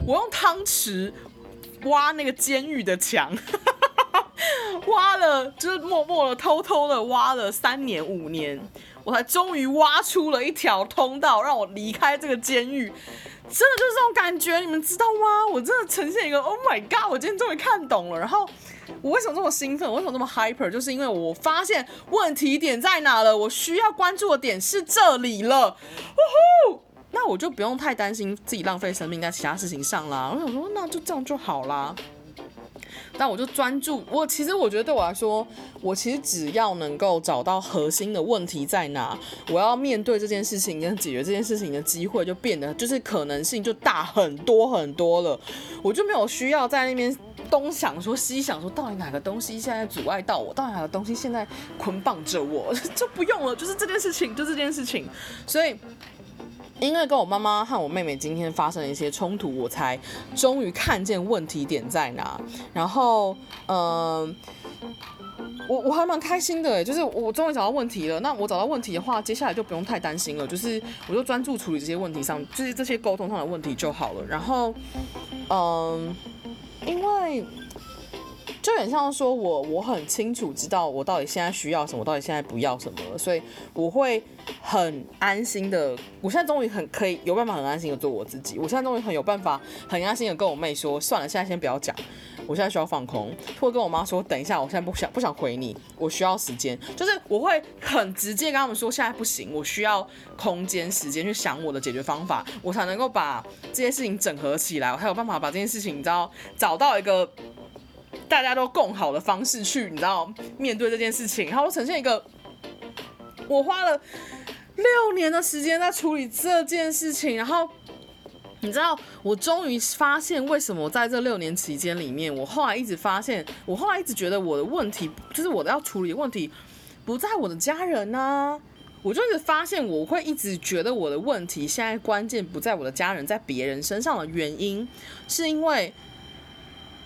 我用汤匙挖那个监狱的墙，挖了，就是默默的、偷偷的挖了三年、五年。我才终于挖出了一条通道，让我离开这个监狱。真的就是这种感觉，你们知道吗？我真的呈现一个 Oh my God！我今天终于看懂了。然后我为什么这么兴奋？我为什么这么 hyper？就是因为我发现问题点在哪了。我需要关注的点是这里了。呜呼！那我就不用太担心自己浪费生命在其他事情上啦。我想说，那就这样就好啦。但我就专注，我其实我觉得对我来说，我其实只要能够找到核心的问题在哪，我要面对这件事情跟解决这件事情的机会就变得就是可能性就大很多很多了。我就没有需要在那边东想说西想说，到底哪个东西现在阻碍到我，到底哪个东西现在捆绑着我，就不用了，就是这件事情，就这件事情，所以。因为跟我妈妈和我妹妹今天发生了一些冲突，我才终于看见问题点在哪。然后，嗯、我我还蛮开心的，就是我终于找到问题了。那我找到问题的话，接下来就不用太担心了，就是我就专注处理这些问题上，就是这些沟通上的问题就好了。然后，嗯、因为。就很像说我我很清楚知道我到底现在需要什么，我到底现在不要什么了，所以我会很安心的。我现在终于很可以有办法很安心的做我自己。我现在终于很有办法很安心的跟我妹说，算了，现在先不要讲，我现在需要放空，或者跟我妈说，等一下，我现在不想不想回你，我需要时间。就是我会很直接跟他们说，现在不行，我需要空间时间去想我的解决方法，我才能够把这些事情整合起来，我才有办法把这件事情，你知道，找到一个。大家都共好的方式去，你知道面对这件事情，然后呈现一个我花了六年的时间在处理这件事情，然后你知道我终于发现为什么在这六年期间里面，我后来一直发现，我后来一直觉得我的问题就是我的要处理的问题不在我的家人呢，我就一直发现我会一直觉得我的问题现在关键不在我的家人，在别人身上的原因是因为。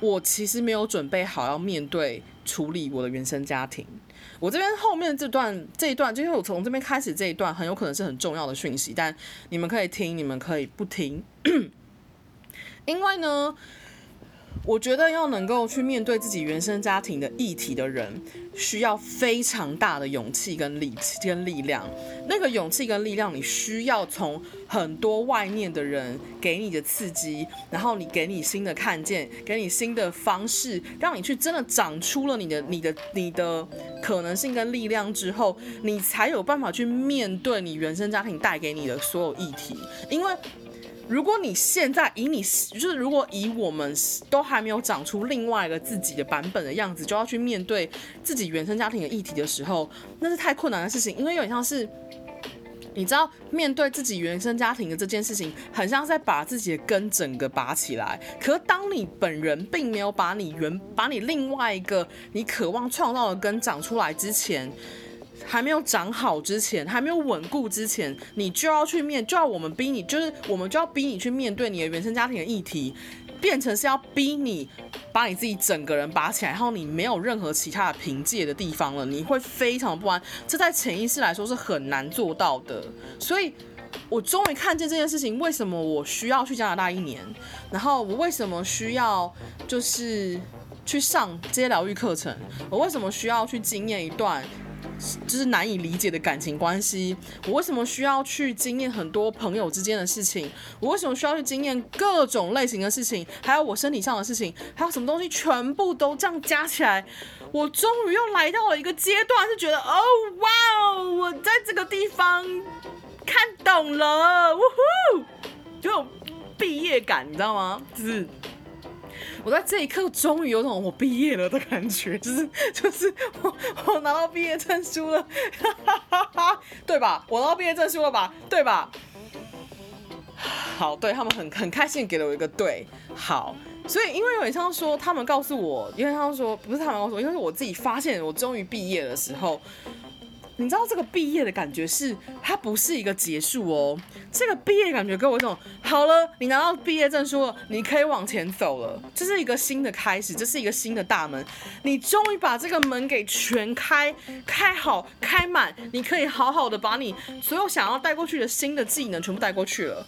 我其实没有准备好要面对处理我的原生家庭。我这边后面这段这一段，就是我从这边开始这一段，很有可能是很重要的讯息，但你们可以听，你们可以不听，因为呢。我觉得要能够去面对自己原生家庭的议题的人，需要非常大的勇气跟力气跟力量。那个勇气跟力量，你需要从很多外面的人给你的刺激，然后你给你新的看见，给你新的方式，让你去真的长出了你的、你的、你的可能性跟力量之后，你才有办法去面对你原生家庭带给你的所有议题，因为。如果你现在以你就是如果以我们都还没有长出另外一个自己的版本的样子，就要去面对自己原生家庭的议题的时候，那是太困难的事情。因为有点像是，你知道，面对自己原生家庭的这件事情，很像是在把自己的根整个拔起来。可当你本人并没有把你原把你另外一个你渴望创造的根长出来之前。还没有长好之前，还没有稳固之前，你就要去面，就要我们逼你，就是我们就要逼你去面对你的原生家庭的议题，变成是要逼你把你自己整个人拔起来，然后你没有任何其他的凭借的地方了，你会非常不安。这在潜意识来说是很难做到的。所以，我终于看见这件事情，为什么我需要去加拿大一年，然后我为什么需要就是去上这些疗愈课程，我为什么需要去经验一段。就是难以理解的感情关系，我为什么需要去经验很多朋友之间的事情？我为什么需要去经验各种类型的事情？还有我身体上的事情，还有什么东西，全部都这样加起来，我终于又来到了一个阶段，是觉得哦，哇哦，我在这个地方看懂了，呜呼，就有毕业感，你知道吗？就是。我在这一刻终于有种我毕业了的感觉，就是就是我我拿到毕业证书了，对吧？我拿到毕业证书了吧？对吧？好，对他们很很开心给了我一个对，好，所以因为有点像说他们告诉我，因为他们说不是他们告诉我，因为是我自己发现我终于毕业的时候。你知道这个毕业的感觉是，它不是一个结束哦。这个毕业感觉给我一种，好了，你拿到毕业证书了，你可以往前走了，这是一个新的开始，这是一个新的大门，你终于把这个门给全开，开好，开满，你可以好好的把你所有想要带过去的新的技能全部带过去了。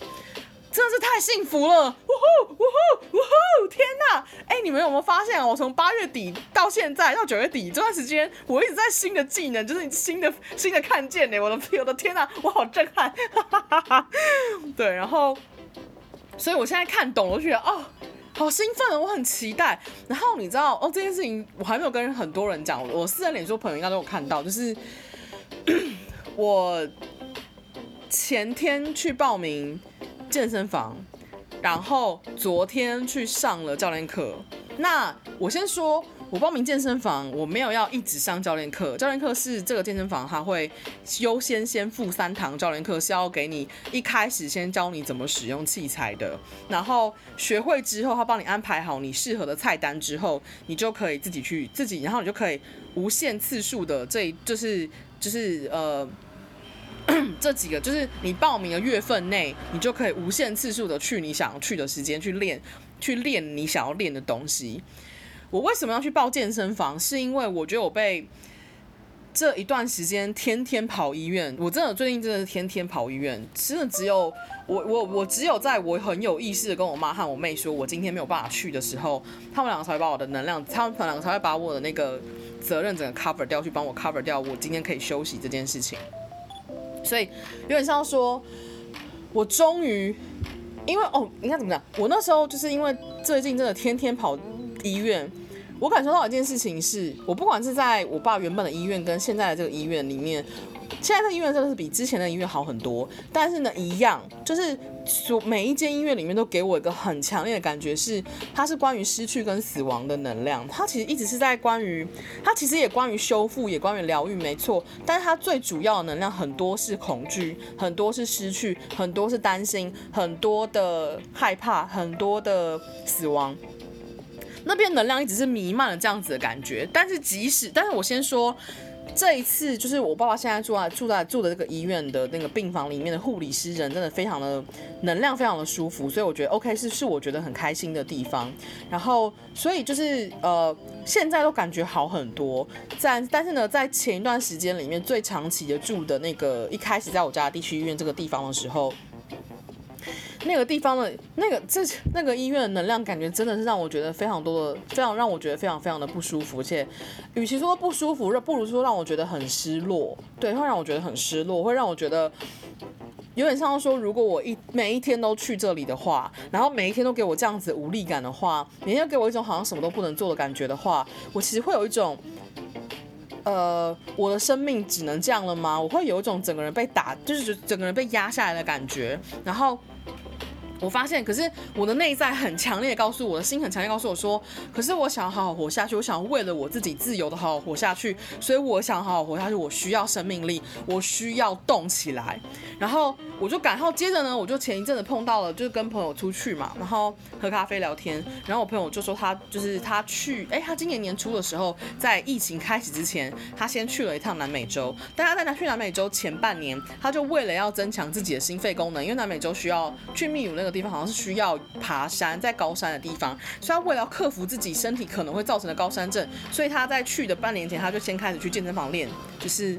真的是太幸福了！呜呼呜呼呜呼！天哪！哎、你们有没有发现啊？我从八月底到现在到九月底这段时间，我一直在新的技能，就是新的新的看见呢。我的 我的天哪，我好震撼！对，然后，所以我现在看懂了，我觉得哦，好兴奋，我很期待。然后你知道哦，这件事情我还没有跟很多人讲，我私人脸书朋友应该都有看到，就是 我前天去报名。健身房，然后昨天去上了教练课。那我先说，我报名健身房，我没有要一直上教练课。教练课是这个健身房，他会优先先付三堂教练课，是要给你一开始先教你怎么使用器材的。然后学会之后，他帮你安排好你适合的菜单之后，你就可以自己去自己，然后你就可以无限次数的，这就是就是呃。这几个就是你报名的月份内，你就可以无限次数的去你想要去的时间去练，去练你想要练的东西。我为什么要去报健身房？是因为我觉得我被这一段时间天天跑医院，我真的最近真的是天天跑医院，真的只有我我我只有在我很有意识的跟我妈和我妹说我今天没有办法去的时候，他们两个才会把我的能量，他们两个才会把我的那个责任整个 cover 掉，去帮我 cover 掉我今天可以休息这件事情。所以有点像说，我终于，因为哦，你看怎么讲？我那时候就是因为最近真的天天跑医院。我感受到一件事情是，我不管是在我爸原本的医院跟现在的这个医院里面，现在的医院真的是比之前的医院好很多。但是呢，一样就是所每一间医院里面都给我一个很强烈的感觉是，它是关于失去跟死亡的能量。它其实一直是在关于，它其实也关于修复，也关于疗愈，没错。但是它最主要的能量很多是恐惧，很多是失去，很多是担心，很多的害怕，很多的死亡。那边能量一直是弥漫了这样子的感觉，但是即使，但是我先说，这一次就是我爸爸现在住在住在住的这个医院的那个病房里面的护理师人真的非常的能量非常的舒服，所以我觉得 OK 是是我觉得很开心的地方。然后所以就是呃现在都感觉好很多，在但是呢在前一段时间里面最长期的住的那个一开始在我家地区医院这个地方的时候。那个地方的那个这那个医院的能量感觉真的是让我觉得非常多的，非常让我觉得非常非常的不舒服，而且与其说不舒服，不如说让我觉得很失落。对，会让我觉得很失落，会让我觉得有点像说，如果我一每一天都去这里的话，然后每一天都给我这样子无力感的话，每天给我一种好像什么都不能做的感觉的话，我其实会有一种，呃，我的生命只能这样了吗？我会有一种整个人被打，就是整个人被压下来的感觉，然后。我发现，可是我的内在很强烈告诉我的心很强烈告诉我说，可是我想要好好活下去，我想为了我自己自由的好好活下去，所以我想好好活下去，我需要生命力，我需要动起来。然后我就赶，然后接着呢，我就前一阵子碰到了，就是跟朋友出去嘛，然后喝咖啡聊天，然后我朋友就说他就是他去，哎，他今年年初的时候，在疫情开始之前，他先去了一趟南美洲，但他在南去南美洲前半年，他就为了要增强自己的心肺功能，因为南美洲需要去秘鲁那个。地方好像是需要爬山，在高山的地方，所以他为了克服自己身体可能会造成的高山症，所以他在去的半年前，他就先开始去健身房练，就是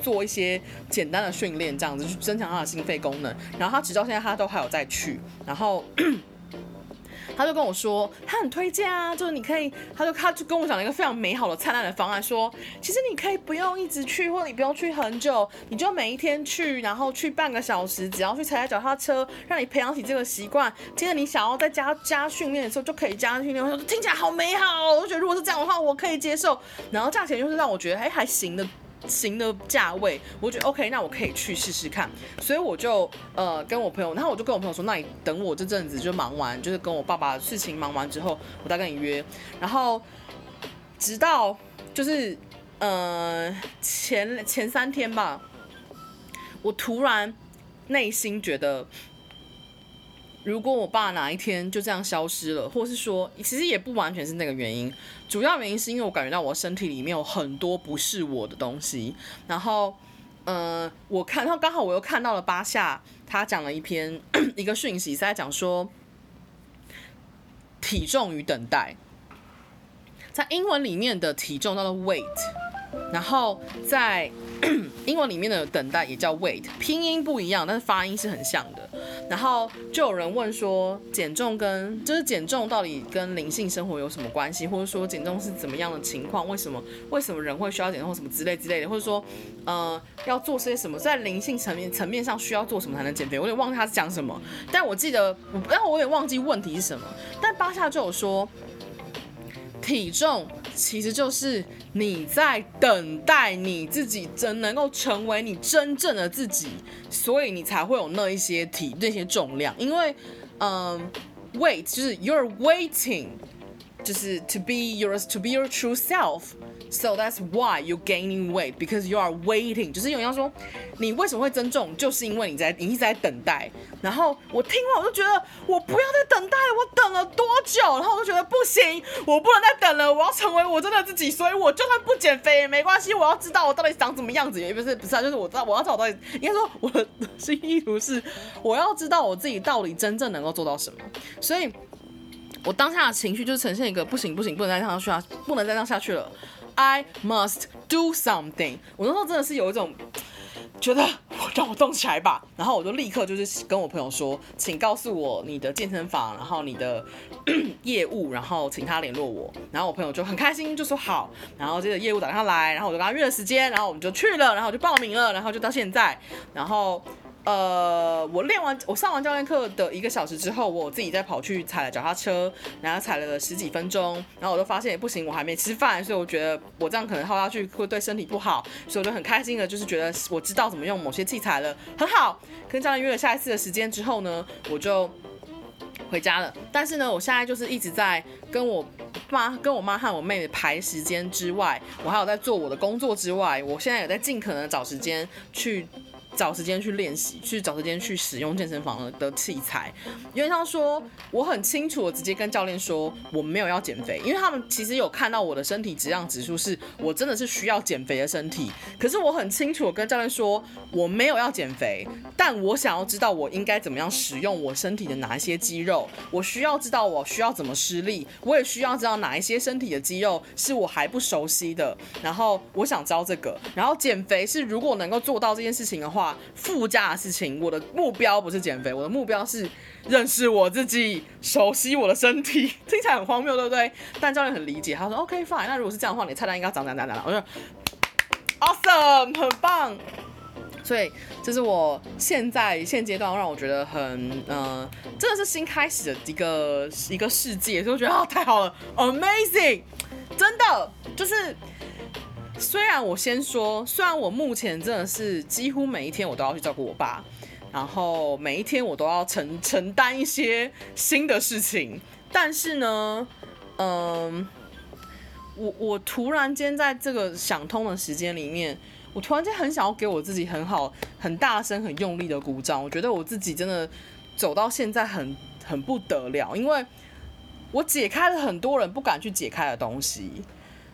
做一些简单的训练，这样子去增强他的心肺功能。然后他直到现在，他都还有再去，然后。他就跟我说，他很推荐啊，就是你可以，他就他就跟我讲了一个非常美好的灿烂的方案，说其实你可以不用一直去，或者你不用去很久，你就每一天去，然后去半个小时，只要去踩踩脚踏车，让你培养起这个习惯。接着你想要在家加训练的时候，就可以加训练。我说听起来好美好，我就觉得如果是这样的话，我可以接受。然后价钱就是让我觉得哎还行的。行的价位，我觉得 OK，那我可以去试试看，所以我就呃跟我朋友，然后我就跟我朋友说，那你等我这阵子就忙完，就是跟我爸爸事情忙完之后，我再跟你约。然后直到就是呃前前三天吧，我突然内心觉得。如果我爸哪一天就这样消失了，或是说，其实也不完全是那个原因，主要原因是因为我感觉到我身体里面有很多不是我的东西。然后，嗯、呃，我看到刚好我又看到了巴夏，他讲了一篇 一个讯息，在讲说体重与等待，在英文里面的体重叫做 weight，然后在英文里面的等待也叫 wait，拼音不一样，但是发音是很像的。然后就有人问说，减重跟就是减重到底跟灵性生活有什么关系？或者说减重是怎么样的情况？为什么为什么人会需要减重？什么之类之类的？或者说，呃，要做些什么？在灵性层面层面上需要做什么才能减肥？我有点忘记他是讲什么，但我记得，但我有点忘记问题是什么。但巴夏就有说，体重。其实就是你在等待你自己真能够成为你真正的自己，所以你才会有那一些体那些重量。因为，嗯，wait 就是 you're waiting，就是 to be yours to be your true self。So that's why you gaining weight because you are waiting。就是有人要说，你为什么会增重，就是因为你在你一直在等待。然后我听完我就觉得，我不要再等待，我等了多久？然后我就觉得不行，我不能再等了，我要成为我真的自己。所以我就算不减肥也没关系，我要知道我到底长什么样子。也不是不是啊，就是我知道我要知道我到底，应该说我的心意图是，我要知道我自己到底真正能够做到什么。所以，我当下的情绪就是呈现一个不行不行，不能再这样下去，不能再这样下去了。I must do something。我那时候真的是有一种觉得，我让我动起来吧。然后我就立刻就是跟我朋友说，请告诉我你的健身房，然后你的 业务，然后请他联络我。然后我朋友就很开心，就说好。然后接着业务打电话来，然后我就跟他约了时间，然后我们就去了，然后我就报名了，然后就到现在，然后。呃，我练完，我上完教练课的一个小时之后，我自己再跑去踩了脚踏车，然后踩了十几分钟，然后我就发现也不行，我还没吃饭，所以我觉得我这样可能耗下去会对身体不好，所以我就很开心的，就是觉得我知道怎么用某些器材了，很好。跟教练约了下一次的时间之后呢，我就回家了。但是呢，我现在就是一直在跟我妈、跟我妈和我妹妹排时间之外，我还有在做我的工作之外，我现在也在尽可能找时间去。找时间去练习，去找时间去使用健身房的器材。因为他说，我很清楚，我直接跟教练说我没有要减肥，因为他们其实有看到我的身体质量指数，是我真的是需要减肥的身体。可是我很清楚，我跟教练说我没有要减肥，但我想要知道我应该怎么样使用我身体的哪一些肌肉，我需要知道我需要怎么施力，我也需要知道哪一些身体的肌肉是我还不熟悉的。然后我想知道这个，然后减肥是如果能够做到这件事情的话。副驾的事情，我的目标不是减肥，我的目标是认识我自己，熟悉我的身体。听起来很荒谬，对不对？但教练很理解，他说 OK fine。那如果是这样的话，你菜单应该长怎样怎样？我说 Awesome，很棒。所以这是我现在现阶段让我觉得很、呃，真的是新开始的一个一个世界，所以我觉得啊太好了，Amazing，真的就是。虽然我先说，虽然我目前真的是几乎每一天我都要去照顾我爸，然后每一天我都要承承担一些新的事情，但是呢，嗯，我我突然间在这个想通的时间里面，我突然间很想要给我自己很好、很大声、很用力的鼓掌。我觉得我自己真的走到现在很很不得了，因为我解开了很多人不敢去解开的东西，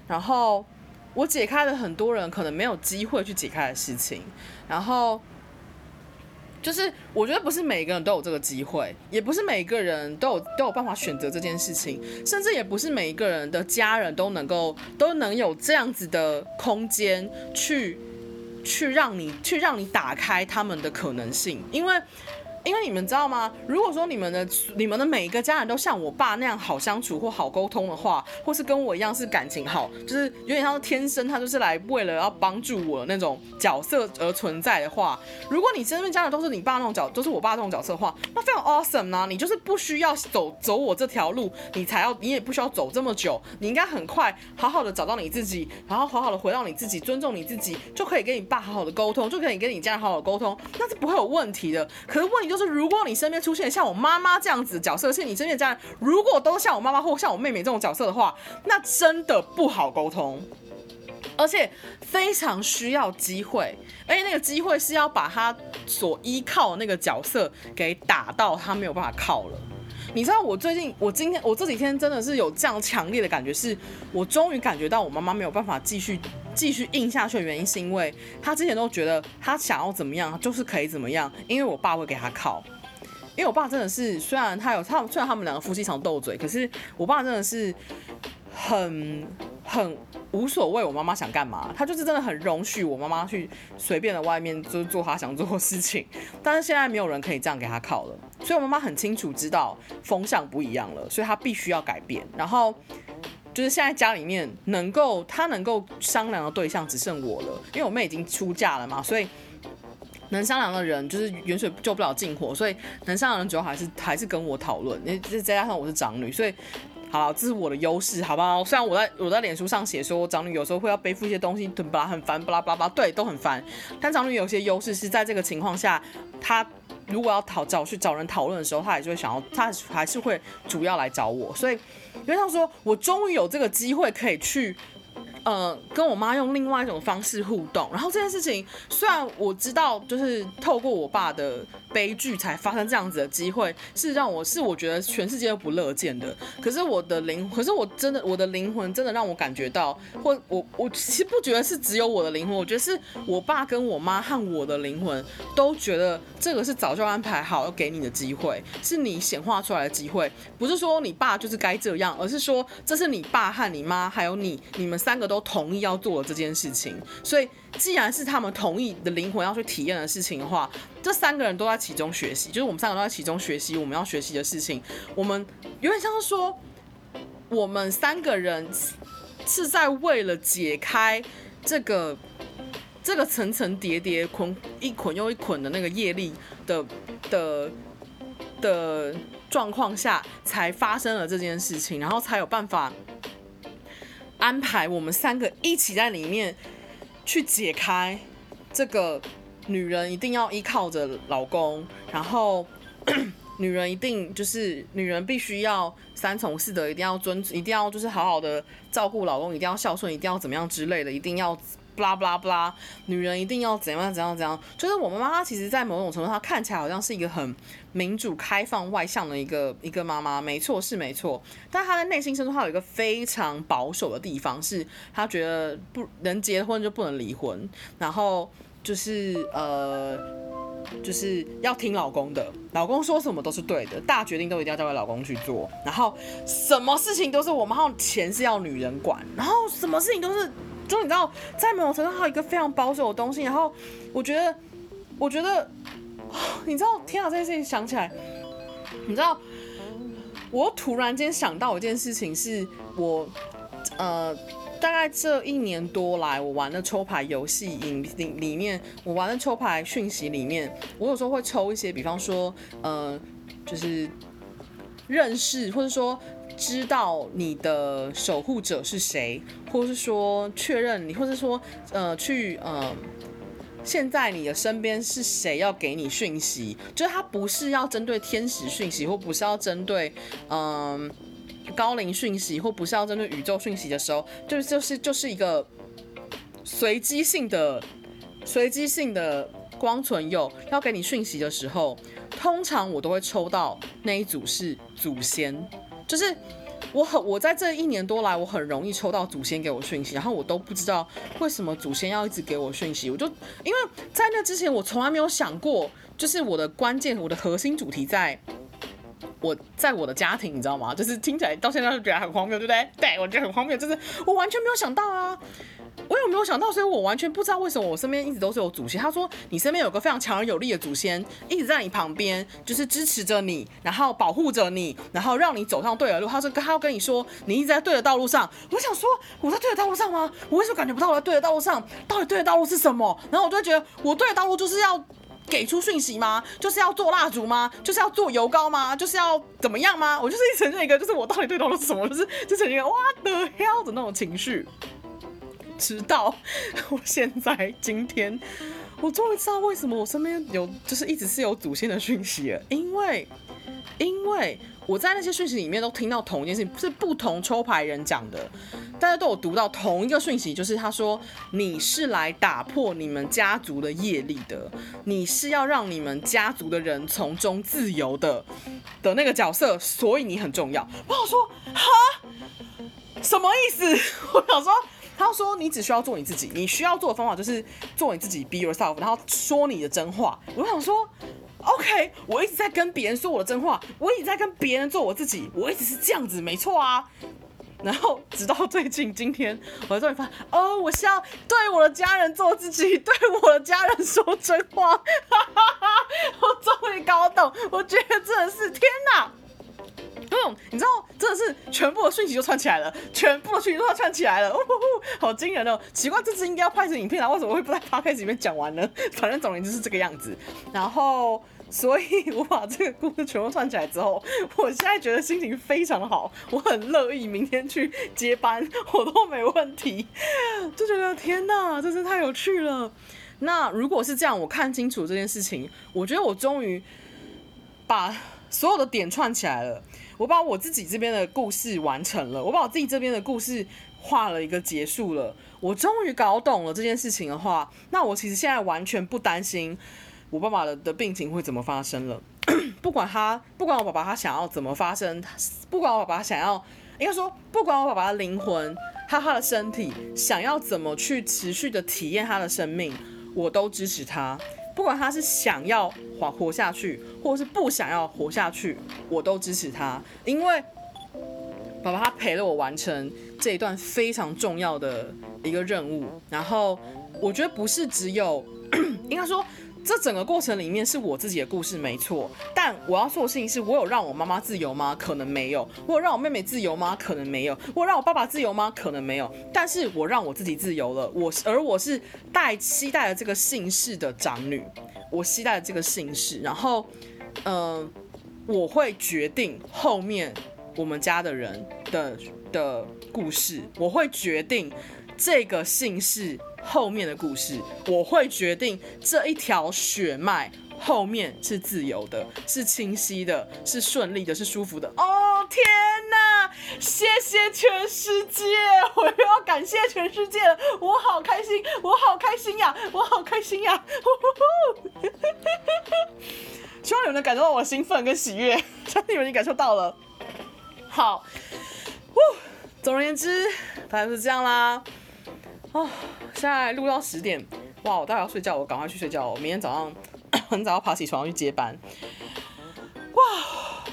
然后。我解开了很多人可能没有机会去解开的事情，然后就是我觉得不是每个人都有这个机会，也不是每个人都有都有办法选择这件事情，甚至也不是每一个人的家人都能够都能有这样子的空间去去让你去让你打开他们的可能性，因为。因为你们知道吗？如果说你们的你们的每一个家人都像我爸那样好相处或好沟通的话，或是跟我一样是感情好，就是有点像是天生他就是来为了要帮助我那种角色而存在的话，如果你身边家人都是你爸那种角，都是我爸这种角色的话，那非常 awesome 呢、啊。你就是不需要走走我这条路，你才要，你也不需要走这么久，你应该很快好好的找到你自己，然后好好的回到你自己，尊重你自己，就可以跟你爸好好的沟通，就可以跟你家人好好沟通，那是不会有问题的。可是问题就就是，如果你身边出现像我妈妈这样子的角色，是你身边的家人如果都像我妈妈或像我妹妹这种角色的话，那真的不好沟通，而且非常需要机会，而且那个机会是要把他所依靠的那个角色给打到他没有办法靠了。你知道我最近，我今天，我这几天真的是有这样强烈的感觉，是我终于感觉到我妈妈没有办法继续继续硬下去的原因，是因为他之前都觉得他想要怎么样就是可以怎么样，因为我爸会给他靠。因为我爸真的是，虽然他有他，虽然他们两个夫妻常斗嘴，可是我爸真的是很很无所谓，我妈妈想干嘛，他就是真的很容许我妈妈去随便的外面就做他想做的事情。但是现在没有人可以这样给他靠了，所以我妈妈很清楚知道风向不一样了，所以她必须要改变。然后就是现在家里面能够他能够商量的对象只剩我了，因为我妹已经出嫁了嘛，所以。能商量的人就是远水救不了近火，所以能商量的人主要还是还是跟我讨论。因为再加上我是长女，所以好，这是我的优势，好不好？虽然我在我在脸书上写说长女有时候会要背负一些东西，对吧？很烦，巴拉巴拉，对，都很烦。但长女有些优势是在这个情况下，她如果要讨找去找人讨论的时候，她还是会想要，她还是会主要来找我。所以，因为他说我终于有这个机会可以去。呃，跟我妈用另外一种方式互动，然后这件事情虽然我知道，就是透过我爸的悲剧才发生这样子的机会，是让我是我觉得全世界都不乐见的。可是我的灵，可是我真的我的灵魂真的让我感觉到，或我我其实不觉得是只有我的灵魂，我觉得是我爸跟我妈和我的灵魂都觉得这个是早就安排好要给你的机会，是你显化出来的机会，不是说你爸就是该这样，而是说这是你爸和你妈还有你，你们三个都。都同意要做的这件事情。所以，既然是他们同意的灵魂要去体验的事情的话，这三个人都在其中学习，就是我们三个都在其中学习我们要学习的事情。我们有点像是说，我们三个人是在为了解开这个这个层层叠叠、捆一捆又一捆的那个业力的的的状况下，才发生了这件事情，然后才有办法安排我们三个一起在里面去解开这个女人一定要依靠着老公，然后 女人一定就是女人必须要三从四德，一定要遵，一定要就是好好的照顾老公，一定要孝顺，一定要怎么样之类的，一定要。不啦不啦不啦，女人一定要怎样怎样怎样。就是我们妈妈，其实，在某种程度上看起来好像是一个很民主、开放、外向的一个一个妈妈，没错是没错。但她的内心深处，她有一个非常保守的地方，是她觉得不能结婚就不能离婚，然后就是呃，就是要听老公的，老公说什么都是对的，大决定都一定要交给老公去做，然后什么事情都是我们，然后钱是要女人管，然后什么事情都是。就你知道，在某种程度上，还有一个非常保守的东西。然后，我觉得，我觉得，你知道，天啊，这件事情想起来，你知道，我突然间想到一件事情，是我，呃，大概这一年多来，我玩的抽牌游戏影里里面，我玩的抽牌讯息里面，我有时候会抽一些，比方说，呃，就是认识，或者说。知道你的守护者是谁，或是说确认你，或是说呃去呃，现在你的身边是谁要给你讯息？就是他不是要针对天使讯息，或不是要针对嗯、高灵讯息，或不是要针对宇宙讯息的时候，就是就是就是一个随机性的随机性的光存有要给你讯息的时候，通常我都会抽到那一组是祖先。就是我很我在这一年多来，我很容易抽到祖先给我讯息，然后我都不知道为什么祖先要一直给我讯息。我就因为在那之前，我从来没有想过，就是我的关键，我的核心主题在我在我的家庭，你知道吗？就是听起来到现在就觉得很荒谬，对不对？对，我觉得很荒谬，就是我完全没有想到啊。我有没有想到？所以我完全不知道为什么我身边一直都是有祖先。他说你身边有个非常强而有力的祖先，一直在你旁边，就是支持着你，然后保护着你，然后让你走上对的路。他说他要跟你说，你一直在对的道路上。我想说我在对的道路上吗？我为什么感觉不到我在对的道路上？到底对的道路是什么？然后我就会觉得我对的道路就是要给出讯息吗？就是要做蜡烛吗？就是要做油膏吗？就是要怎么样吗？我就是一呈现一个，就是我到底对的道路是什么？就是就呈现一个 what the hell 的那种情绪。直到 我现在今天，我终于知道为什么我身边有就是一直是有祖先的讯息了，因为因为我在那些讯息里面都听到同一件事情，是不同抽牌人讲的，大家都有读到同一个讯息，就是他说你是来打破你们家族的业力的，你是要让你们家族的人从中自由的的那个角色，所以你很重要。我想说，哈，什么意思？我想说。他说：“你只需要做你自己，你需要做的方法就是做你自己，be yourself，然后说你的真话。”我想说：“OK，我一直在跟别人说我的真话，我一直在跟别人做我自己，我一直是这样子，没错啊。”然后直到最近今天，我终于发，哦，我是要对我的家人做自己，对我的家人说真话。哈哈哈，我终于搞懂，我觉得真的是天哪！嗯，你知道，真的是全部的讯息就串起来了，全部的讯息都串起来了，呜呼呼，好惊人哦！奇怪，这次应该要拍成影片啊，为什么会不在咖啡室里面讲完呢？反正总而言之是这个样子。然后，所以我把这个故事全部串起来之后，我现在觉得心情非常好，我很乐意明天去接班，我都没问题，就觉得天哪，真是太有趣了。那如果是这样，我看清楚这件事情，我觉得我终于把所有的点串起来了。我把我自己这边的故事完成了，我把我自己这边的故事画了一个结束了。我终于搞懂了这件事情的话，那我其实现在完全不担心我爸爸的的病情会怎么发生了。不管他，不管我爸爸他想要怎么发生，不管我爸爸想要，应该说不管我爸爸的灵魂，他他的身体想要怎么去持续的体验他的生命，我都支持他。不管他是想要活活下去，或者是不想要活下去，我都支持他，因为爸爸他陪了我完成这一段非常重要的一个任务。然后我觉得不是只有，应该说。这整个过程里面是我自己的故事，没错。但我要做的事情是，我有让我妈妈自由吗？可能没有。我有让我妹妹自由吗？可能没有。我有让我爸爸自由吗？可能没有。但是我让我自己自由了。我而我是带期待了这个姓氏的长女，我期待了这个姓氏，然后，嗯、我会决定后面我们家的人的的故事，我会决定这个姓氏。后面的故事，我会决定这一条血脉后面是自由的，是清晰的，是顺利的，是舒服的。哦天哪！谢谢全世界，我又要感谢全世界，我好开心，我好开心呀，我好开心呀！希望你们能感受到我的兴奋跟喜悦，相信你们已经感受到了。好，总而言之，反正是这样啦。哦，现在录到十点，哇！我待会要睡觉，我赶快去睡觉。我明天早上 很早要爬起床去接班，哇！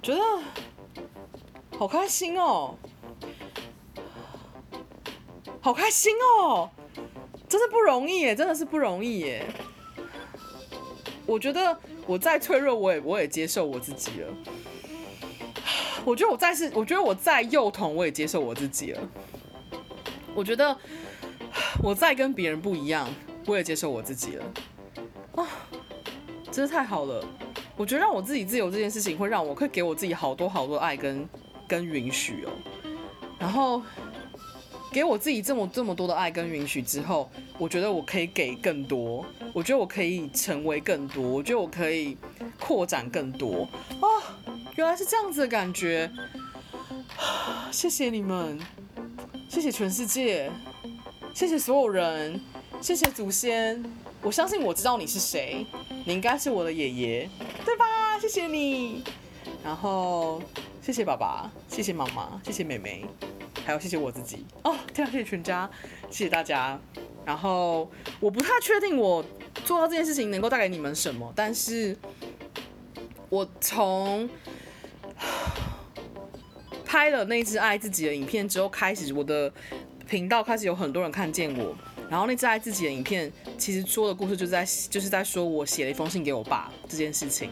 觉得好开心哦，好开心哦，真的不容易耶，真的是不容易耶。我觉得我再脆弱，我也我也接受我自己了。我觉得我再是，我觉得我再幼童，我也接受我自己了。我觉得我再跟别人不一样，我也接受我自己了啊，真是太好了！我觉得让我自己自由这件事情，会让我可以给我自己好多好多爱跟跟允许哦。然后给我自己这么这么多的爱跟允许之后，我觉得我可以给更多，我觉得我可以成为更多，我觉得我可以扩展更多啊！原来是这样子的感觉，谢谢你们。谢谢全世界，谢谢所有人，谢谢祖先。我相信我知道你是谁，你应该是我的爷爷，对吧？谢谢你。然后谢谢爸爸，谢谢妈妈，谢谢妹妹，还有谢谢我自己。哦，对啊，谢谢全家，谢谢大家。然后我不太确定我做到这件事情能够带给你们什么，但是我从。拍了那支爱自己的影片之后，开始我的频道开始有很多人看见我。然后那支爱自己的影片，其实说的故事就是在就是在说我写了一封信给我爸这件事情。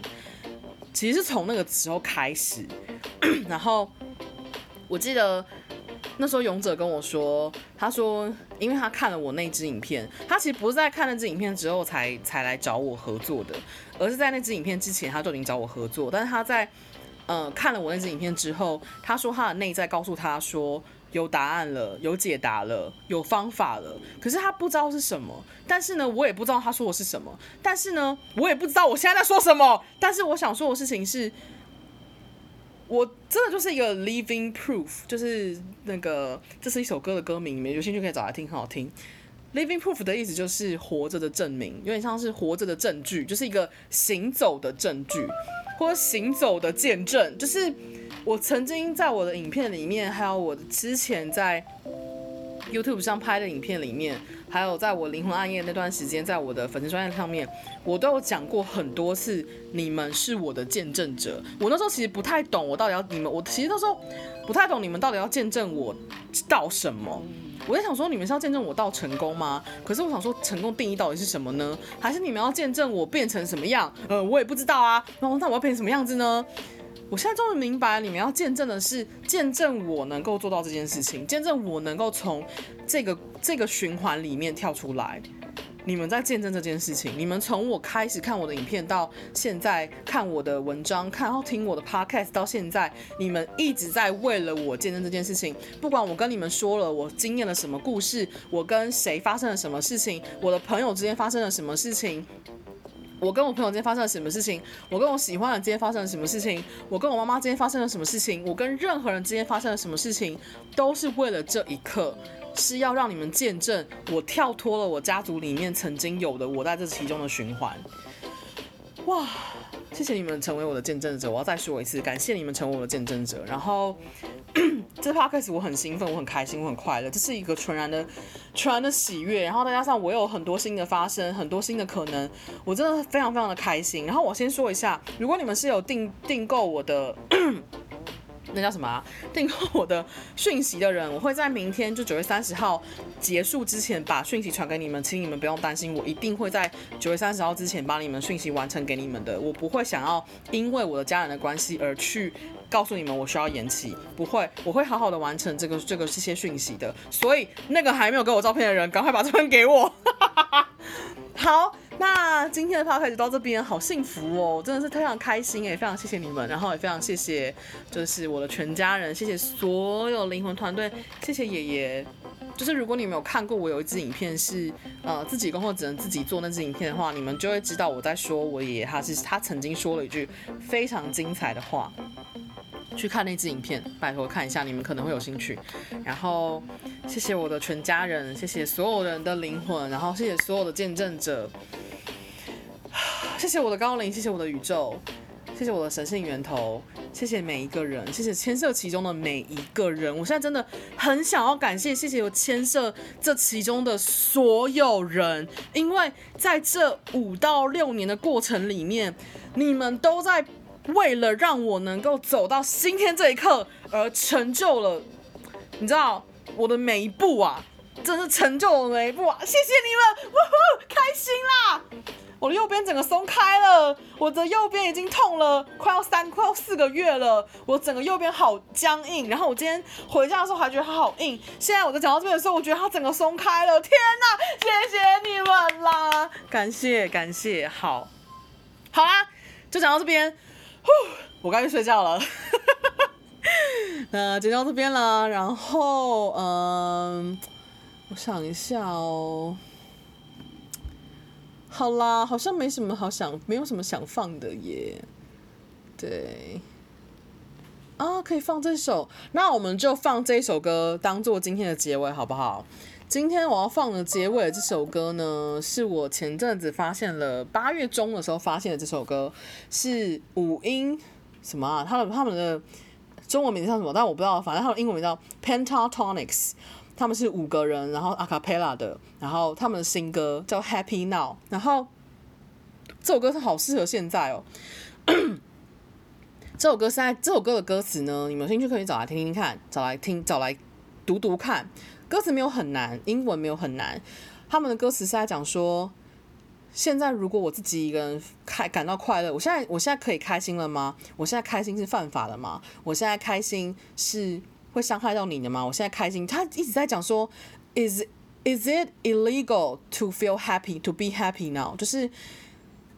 其实是从那个时候开始。然后我记得那时候勇者跟我说，他说因为他看了我那支影片，他其实不是在看那支影片之后才才来找我合作的，而是在那支影片之前他就已经找我合作，但是他在。嗯、看了我那支影片之后，他说他的内在告诉他说有答案了，有解答了，有方法了。可是他不知道是什么，但是呢，我也不知道他说的是什么。但是呢，我也不知道我现在在说什么。但是我想说的事情是，我真的就是一个 living proof，就是那个这是一首歌的歌名，你们有兴趣可以找来听，很好听。Living proof 的意思就是活着的证明，有点像是活着的证据，就是一个行走的证据。或行走的见证，就是我曾经在我的影片里面，还有我之前在 YouTube 上拍的影片里面，还有在我灵魂暗夜那段时间，在我的粉丝专页上面，我都有讲过很多次，你们是我的见证者。我那时候其实不太懂，我到底要你们，我其实那时候不太懂你们到底要见证我到什么。我在想说，你们是要见证我到成功吗？可是我想说，成功定义到底是什么呢？还是你们要见证我变成什么样？呃，我也不知道啊。那那我要变成什么样子呢？我现在终于明白，你们要见证的是见证我能够做到这件事情，见证我能够从这个这个循环里面跳出来。你们在见证这件事情，你们从我开始看我的影片到现在看我的文章，看然后听我的 podcast 到现在，你们一直在为了我见证这件事情。不管我跟你们说了我经验了什么故事，我跟谁发生了什么事情，我的朋友之间发生了什么事情，我跟我朋友之间发生了什么事情，我跟我喜欢的之间发生了什么事情，我跟我妈妈之间发生了什么事情，我跟任何人之间发生了什么事情，都是为了这一刻。是要让你们见证我跳脱了我家族里面曾经有的我在这其中的循环。哇，谢谢你们成为我的见证者！我要再说一次，感谢你们成为我的见证者。然后 这 p o d 我很兴奋，我很开心，我很快乐，这是一个纯然的、纯然的喜悦。然后再加上我有很多新的发生，很多新的可能，我真的非常非常的开心。然后我先说一下，如果你们是有订订购我的。那叫什么啊？订购我的讯息的人，我会在明天就九月三十号结束之前把讯息传给你们，请你们不用担心，我一定会在九月三十号之前把你们讯息完成给你们的。我不会想要因为我的家人的关系而去告诉你们我需要延期，不会，我会好好的完成这个这个这些讯息的。所以那个还没有给我照片的人，赶快把照片给我。好。那今天的 p o d c a s 到这边，好幸福哦，真的是非常开心哎，非常谢谢你们，然后也非常谢谢，就是我的全家人，谢谢所有灵魂团队，谢谢爷爷。就是如果你们有看过我有一支影片是呃自己工作只能自己做那支影片的话，你们就会知道我在说我爷爷，他是他曾经说了一句非常精彩的话。去看那支影片，拜托看一下，你们可能会有兴趣。然后谢谢我的全家人，谢谢所有人的灵魂，然后谢谢所有的见证者。谢谢我的高灵，谢谢我的宇宙，谢谢我的神性源头，谢谢每一个人，谢谢牵涉其中的每一个人。我现在真的很想要感谢，谢谢我牵涉这其中的所有人，因为在这五到六年的过程里面，你们都在为了让我能够走到今天这一刻而成就了，你知道我的每一步啊，真是成就我每一步啊！谢谢你们，呜呼，开心啦！我的右边整个松开了，我的右边已经痛了，快要三快要四个月了。我整个右边好僵硬，然后我今天回家的时候还觉得它好硬。现在我在讲到这边的时候，我觉得它整个松开了。天哪，谢谢你们啦，感谢感谢。好，好啦，就讲到这边。我该去睡觉了。那就到这边了，然后嗯，我想一下哦。好啦，好像没什么好想，没有什么想放的耶。对，啊，可以放这首，那我们就放这首歌当做今天的结尾，好不好？今天我要放的结尾的这首歌呢，是我前阵子发现了，八月中的时候发现的这首歌，是五音什么啊？他的他们的中文名字叫什么？但我不知道，反正他的英文名叫 Pentatonix。他们是五个人，然后 acapella 的，然后他们的新歌叫 Happy Now，然后这首歌是好适合现在哦。这首歌现在这首歌的歌词呢，你们有兴趣可以找来听听看，找来听，找来读读看。歌词没有很难，英文没有很难。他们的歌词是在讲说，现在如果我自己一个人开感到快乐，我现在我现在可以开心了吗？我现在开心是犯法的吗？我现在开心是？会伤害到你的吗？我现在开心。他一直在讲说，is is it illegal to feel happy to be happy now？就是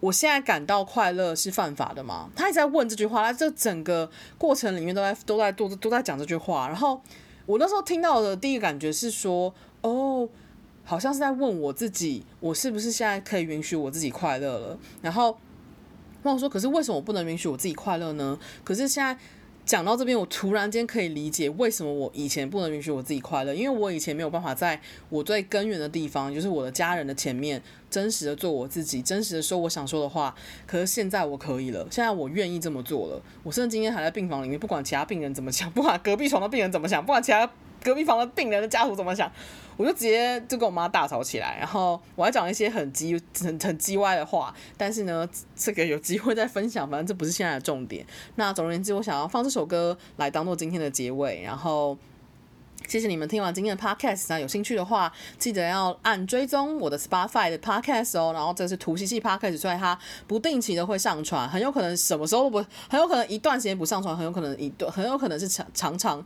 我现在感到快乐是犯法的吗？他一直在问这句话，他这整个过程里面都在都在都都在讲这句话。然后我那时候听到的第一个感觉是说，哦，好像是在问我自己，我是不是现在可以允许我自己快乐了？然后那我说，可是为什么我不能允许我自己快乐呢？可是现在。讲到这边，我突然间可以理解为什么我以前不能允许我自己快乐，因为我以前没有办法在我最根源的地方，就是我的家人的前面，真实的做我自己，真实的说我想说的话。可是现在我可以了，现在我愿意这么做了。我甚至今天还在病房里面，不管其他病人怎么想，不管隔壁床的病人怎么想，不管其他隔壁房的病人的家属怎么想。我就直接就跟我妈大吵起来，然后我还讲一些很鸡很很叽歪的话，但是呢，这个有机会再分享，反正这不是现在的重点。那总而言之，我想要放这首歌来当做今天的结尾，然后谢谢你们听完今天的 podcast，那有兴趣的话，记得要按追踪我的 Spotify 的 podcast 哦，然后这是图西系 podcast，所以它不定期的会上传，很有可能什么时候不，很有可能一段时间不上传，很有可能一段，很有可能是常常常。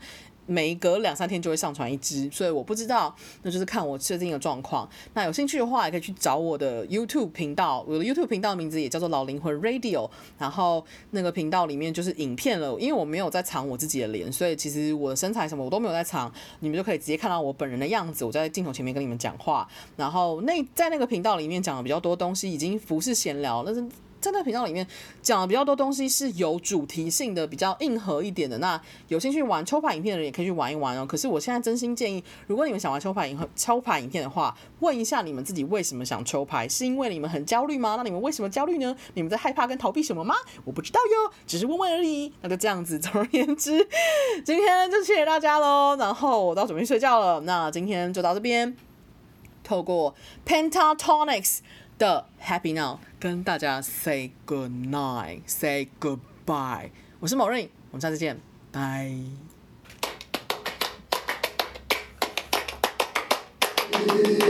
每隔两三天就会上传一支，所以我不知道，那就是看我设定的状况。那有兴趣的话，也可以去找我的 YouTube 频道，我的 YouTube 频道名字也叫做老灵魂 Radio。然后那个频道里面就是影片了，因为我没有在藏我自己的脸，所以其实我的身材什么我都没有在藏，你们就可以直接看到我本人的样子。我在镜头前面跟你们讲话，然后那在那个频道里面讲的比较多东西，已经不是闲聊，那是。在那频道里面讲的比较多东西是有主题性的，比较硬核一点的。那有兴趣玩抽牌影片的人也可以去玩一玩哦。可是我现在真心建议，如果你们想玩抽牌影抽牌影片的话，问一下你们自己为什么想抽牌？是因为你们很焦虑吗？那你们为什么焦虑呢？你们在害怕跟逃避什么吗？我不知道哟，只是问问而已。那就这样子。总而言之，今天就谢谢大家喽。然后我都要准备睡觉了。那今天就到这边，透过 Pentatonix 的 Happy Now 跟大家 say good night，say goodbye。我是某瑞，我们下次见， 拜。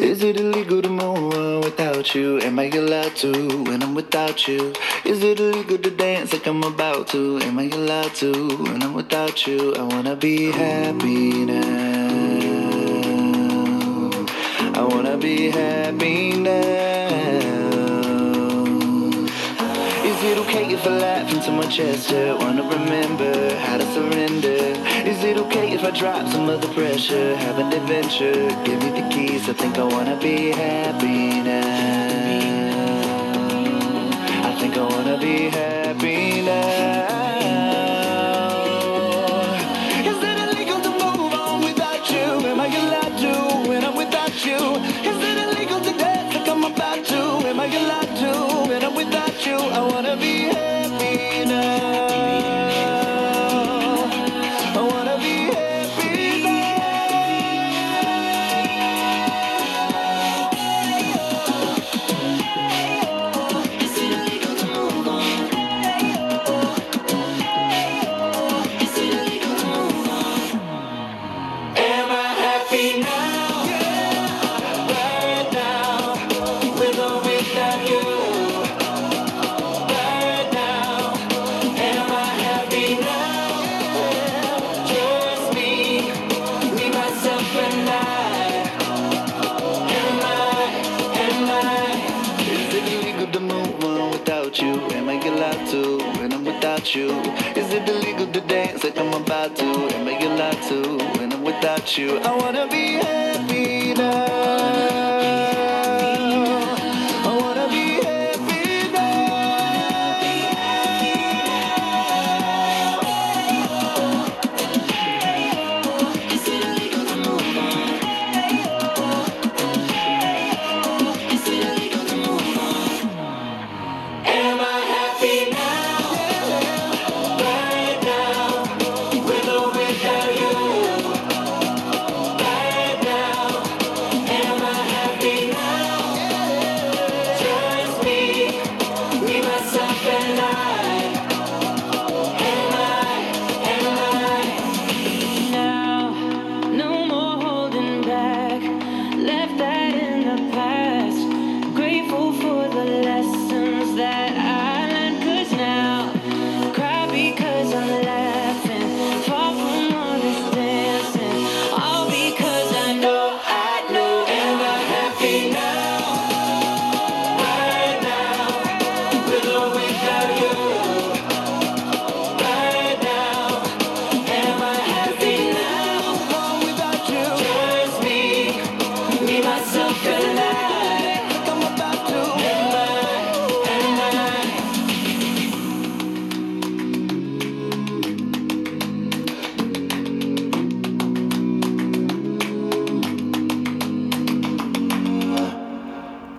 Is it illegal to move on without you? Am I allowed to when I'm without you? Is it illegal to dance like I'm about to? Am I allowed to when I'm without you? I wanna be happy now. I wanna be happy now. Is it okay if I laugh into my chest? I wanna remember how to surrender. Is it okay if I drop some of the pressure? Have an adventure, give me the keys. I think I wanna be happy now. I think I wanna be happy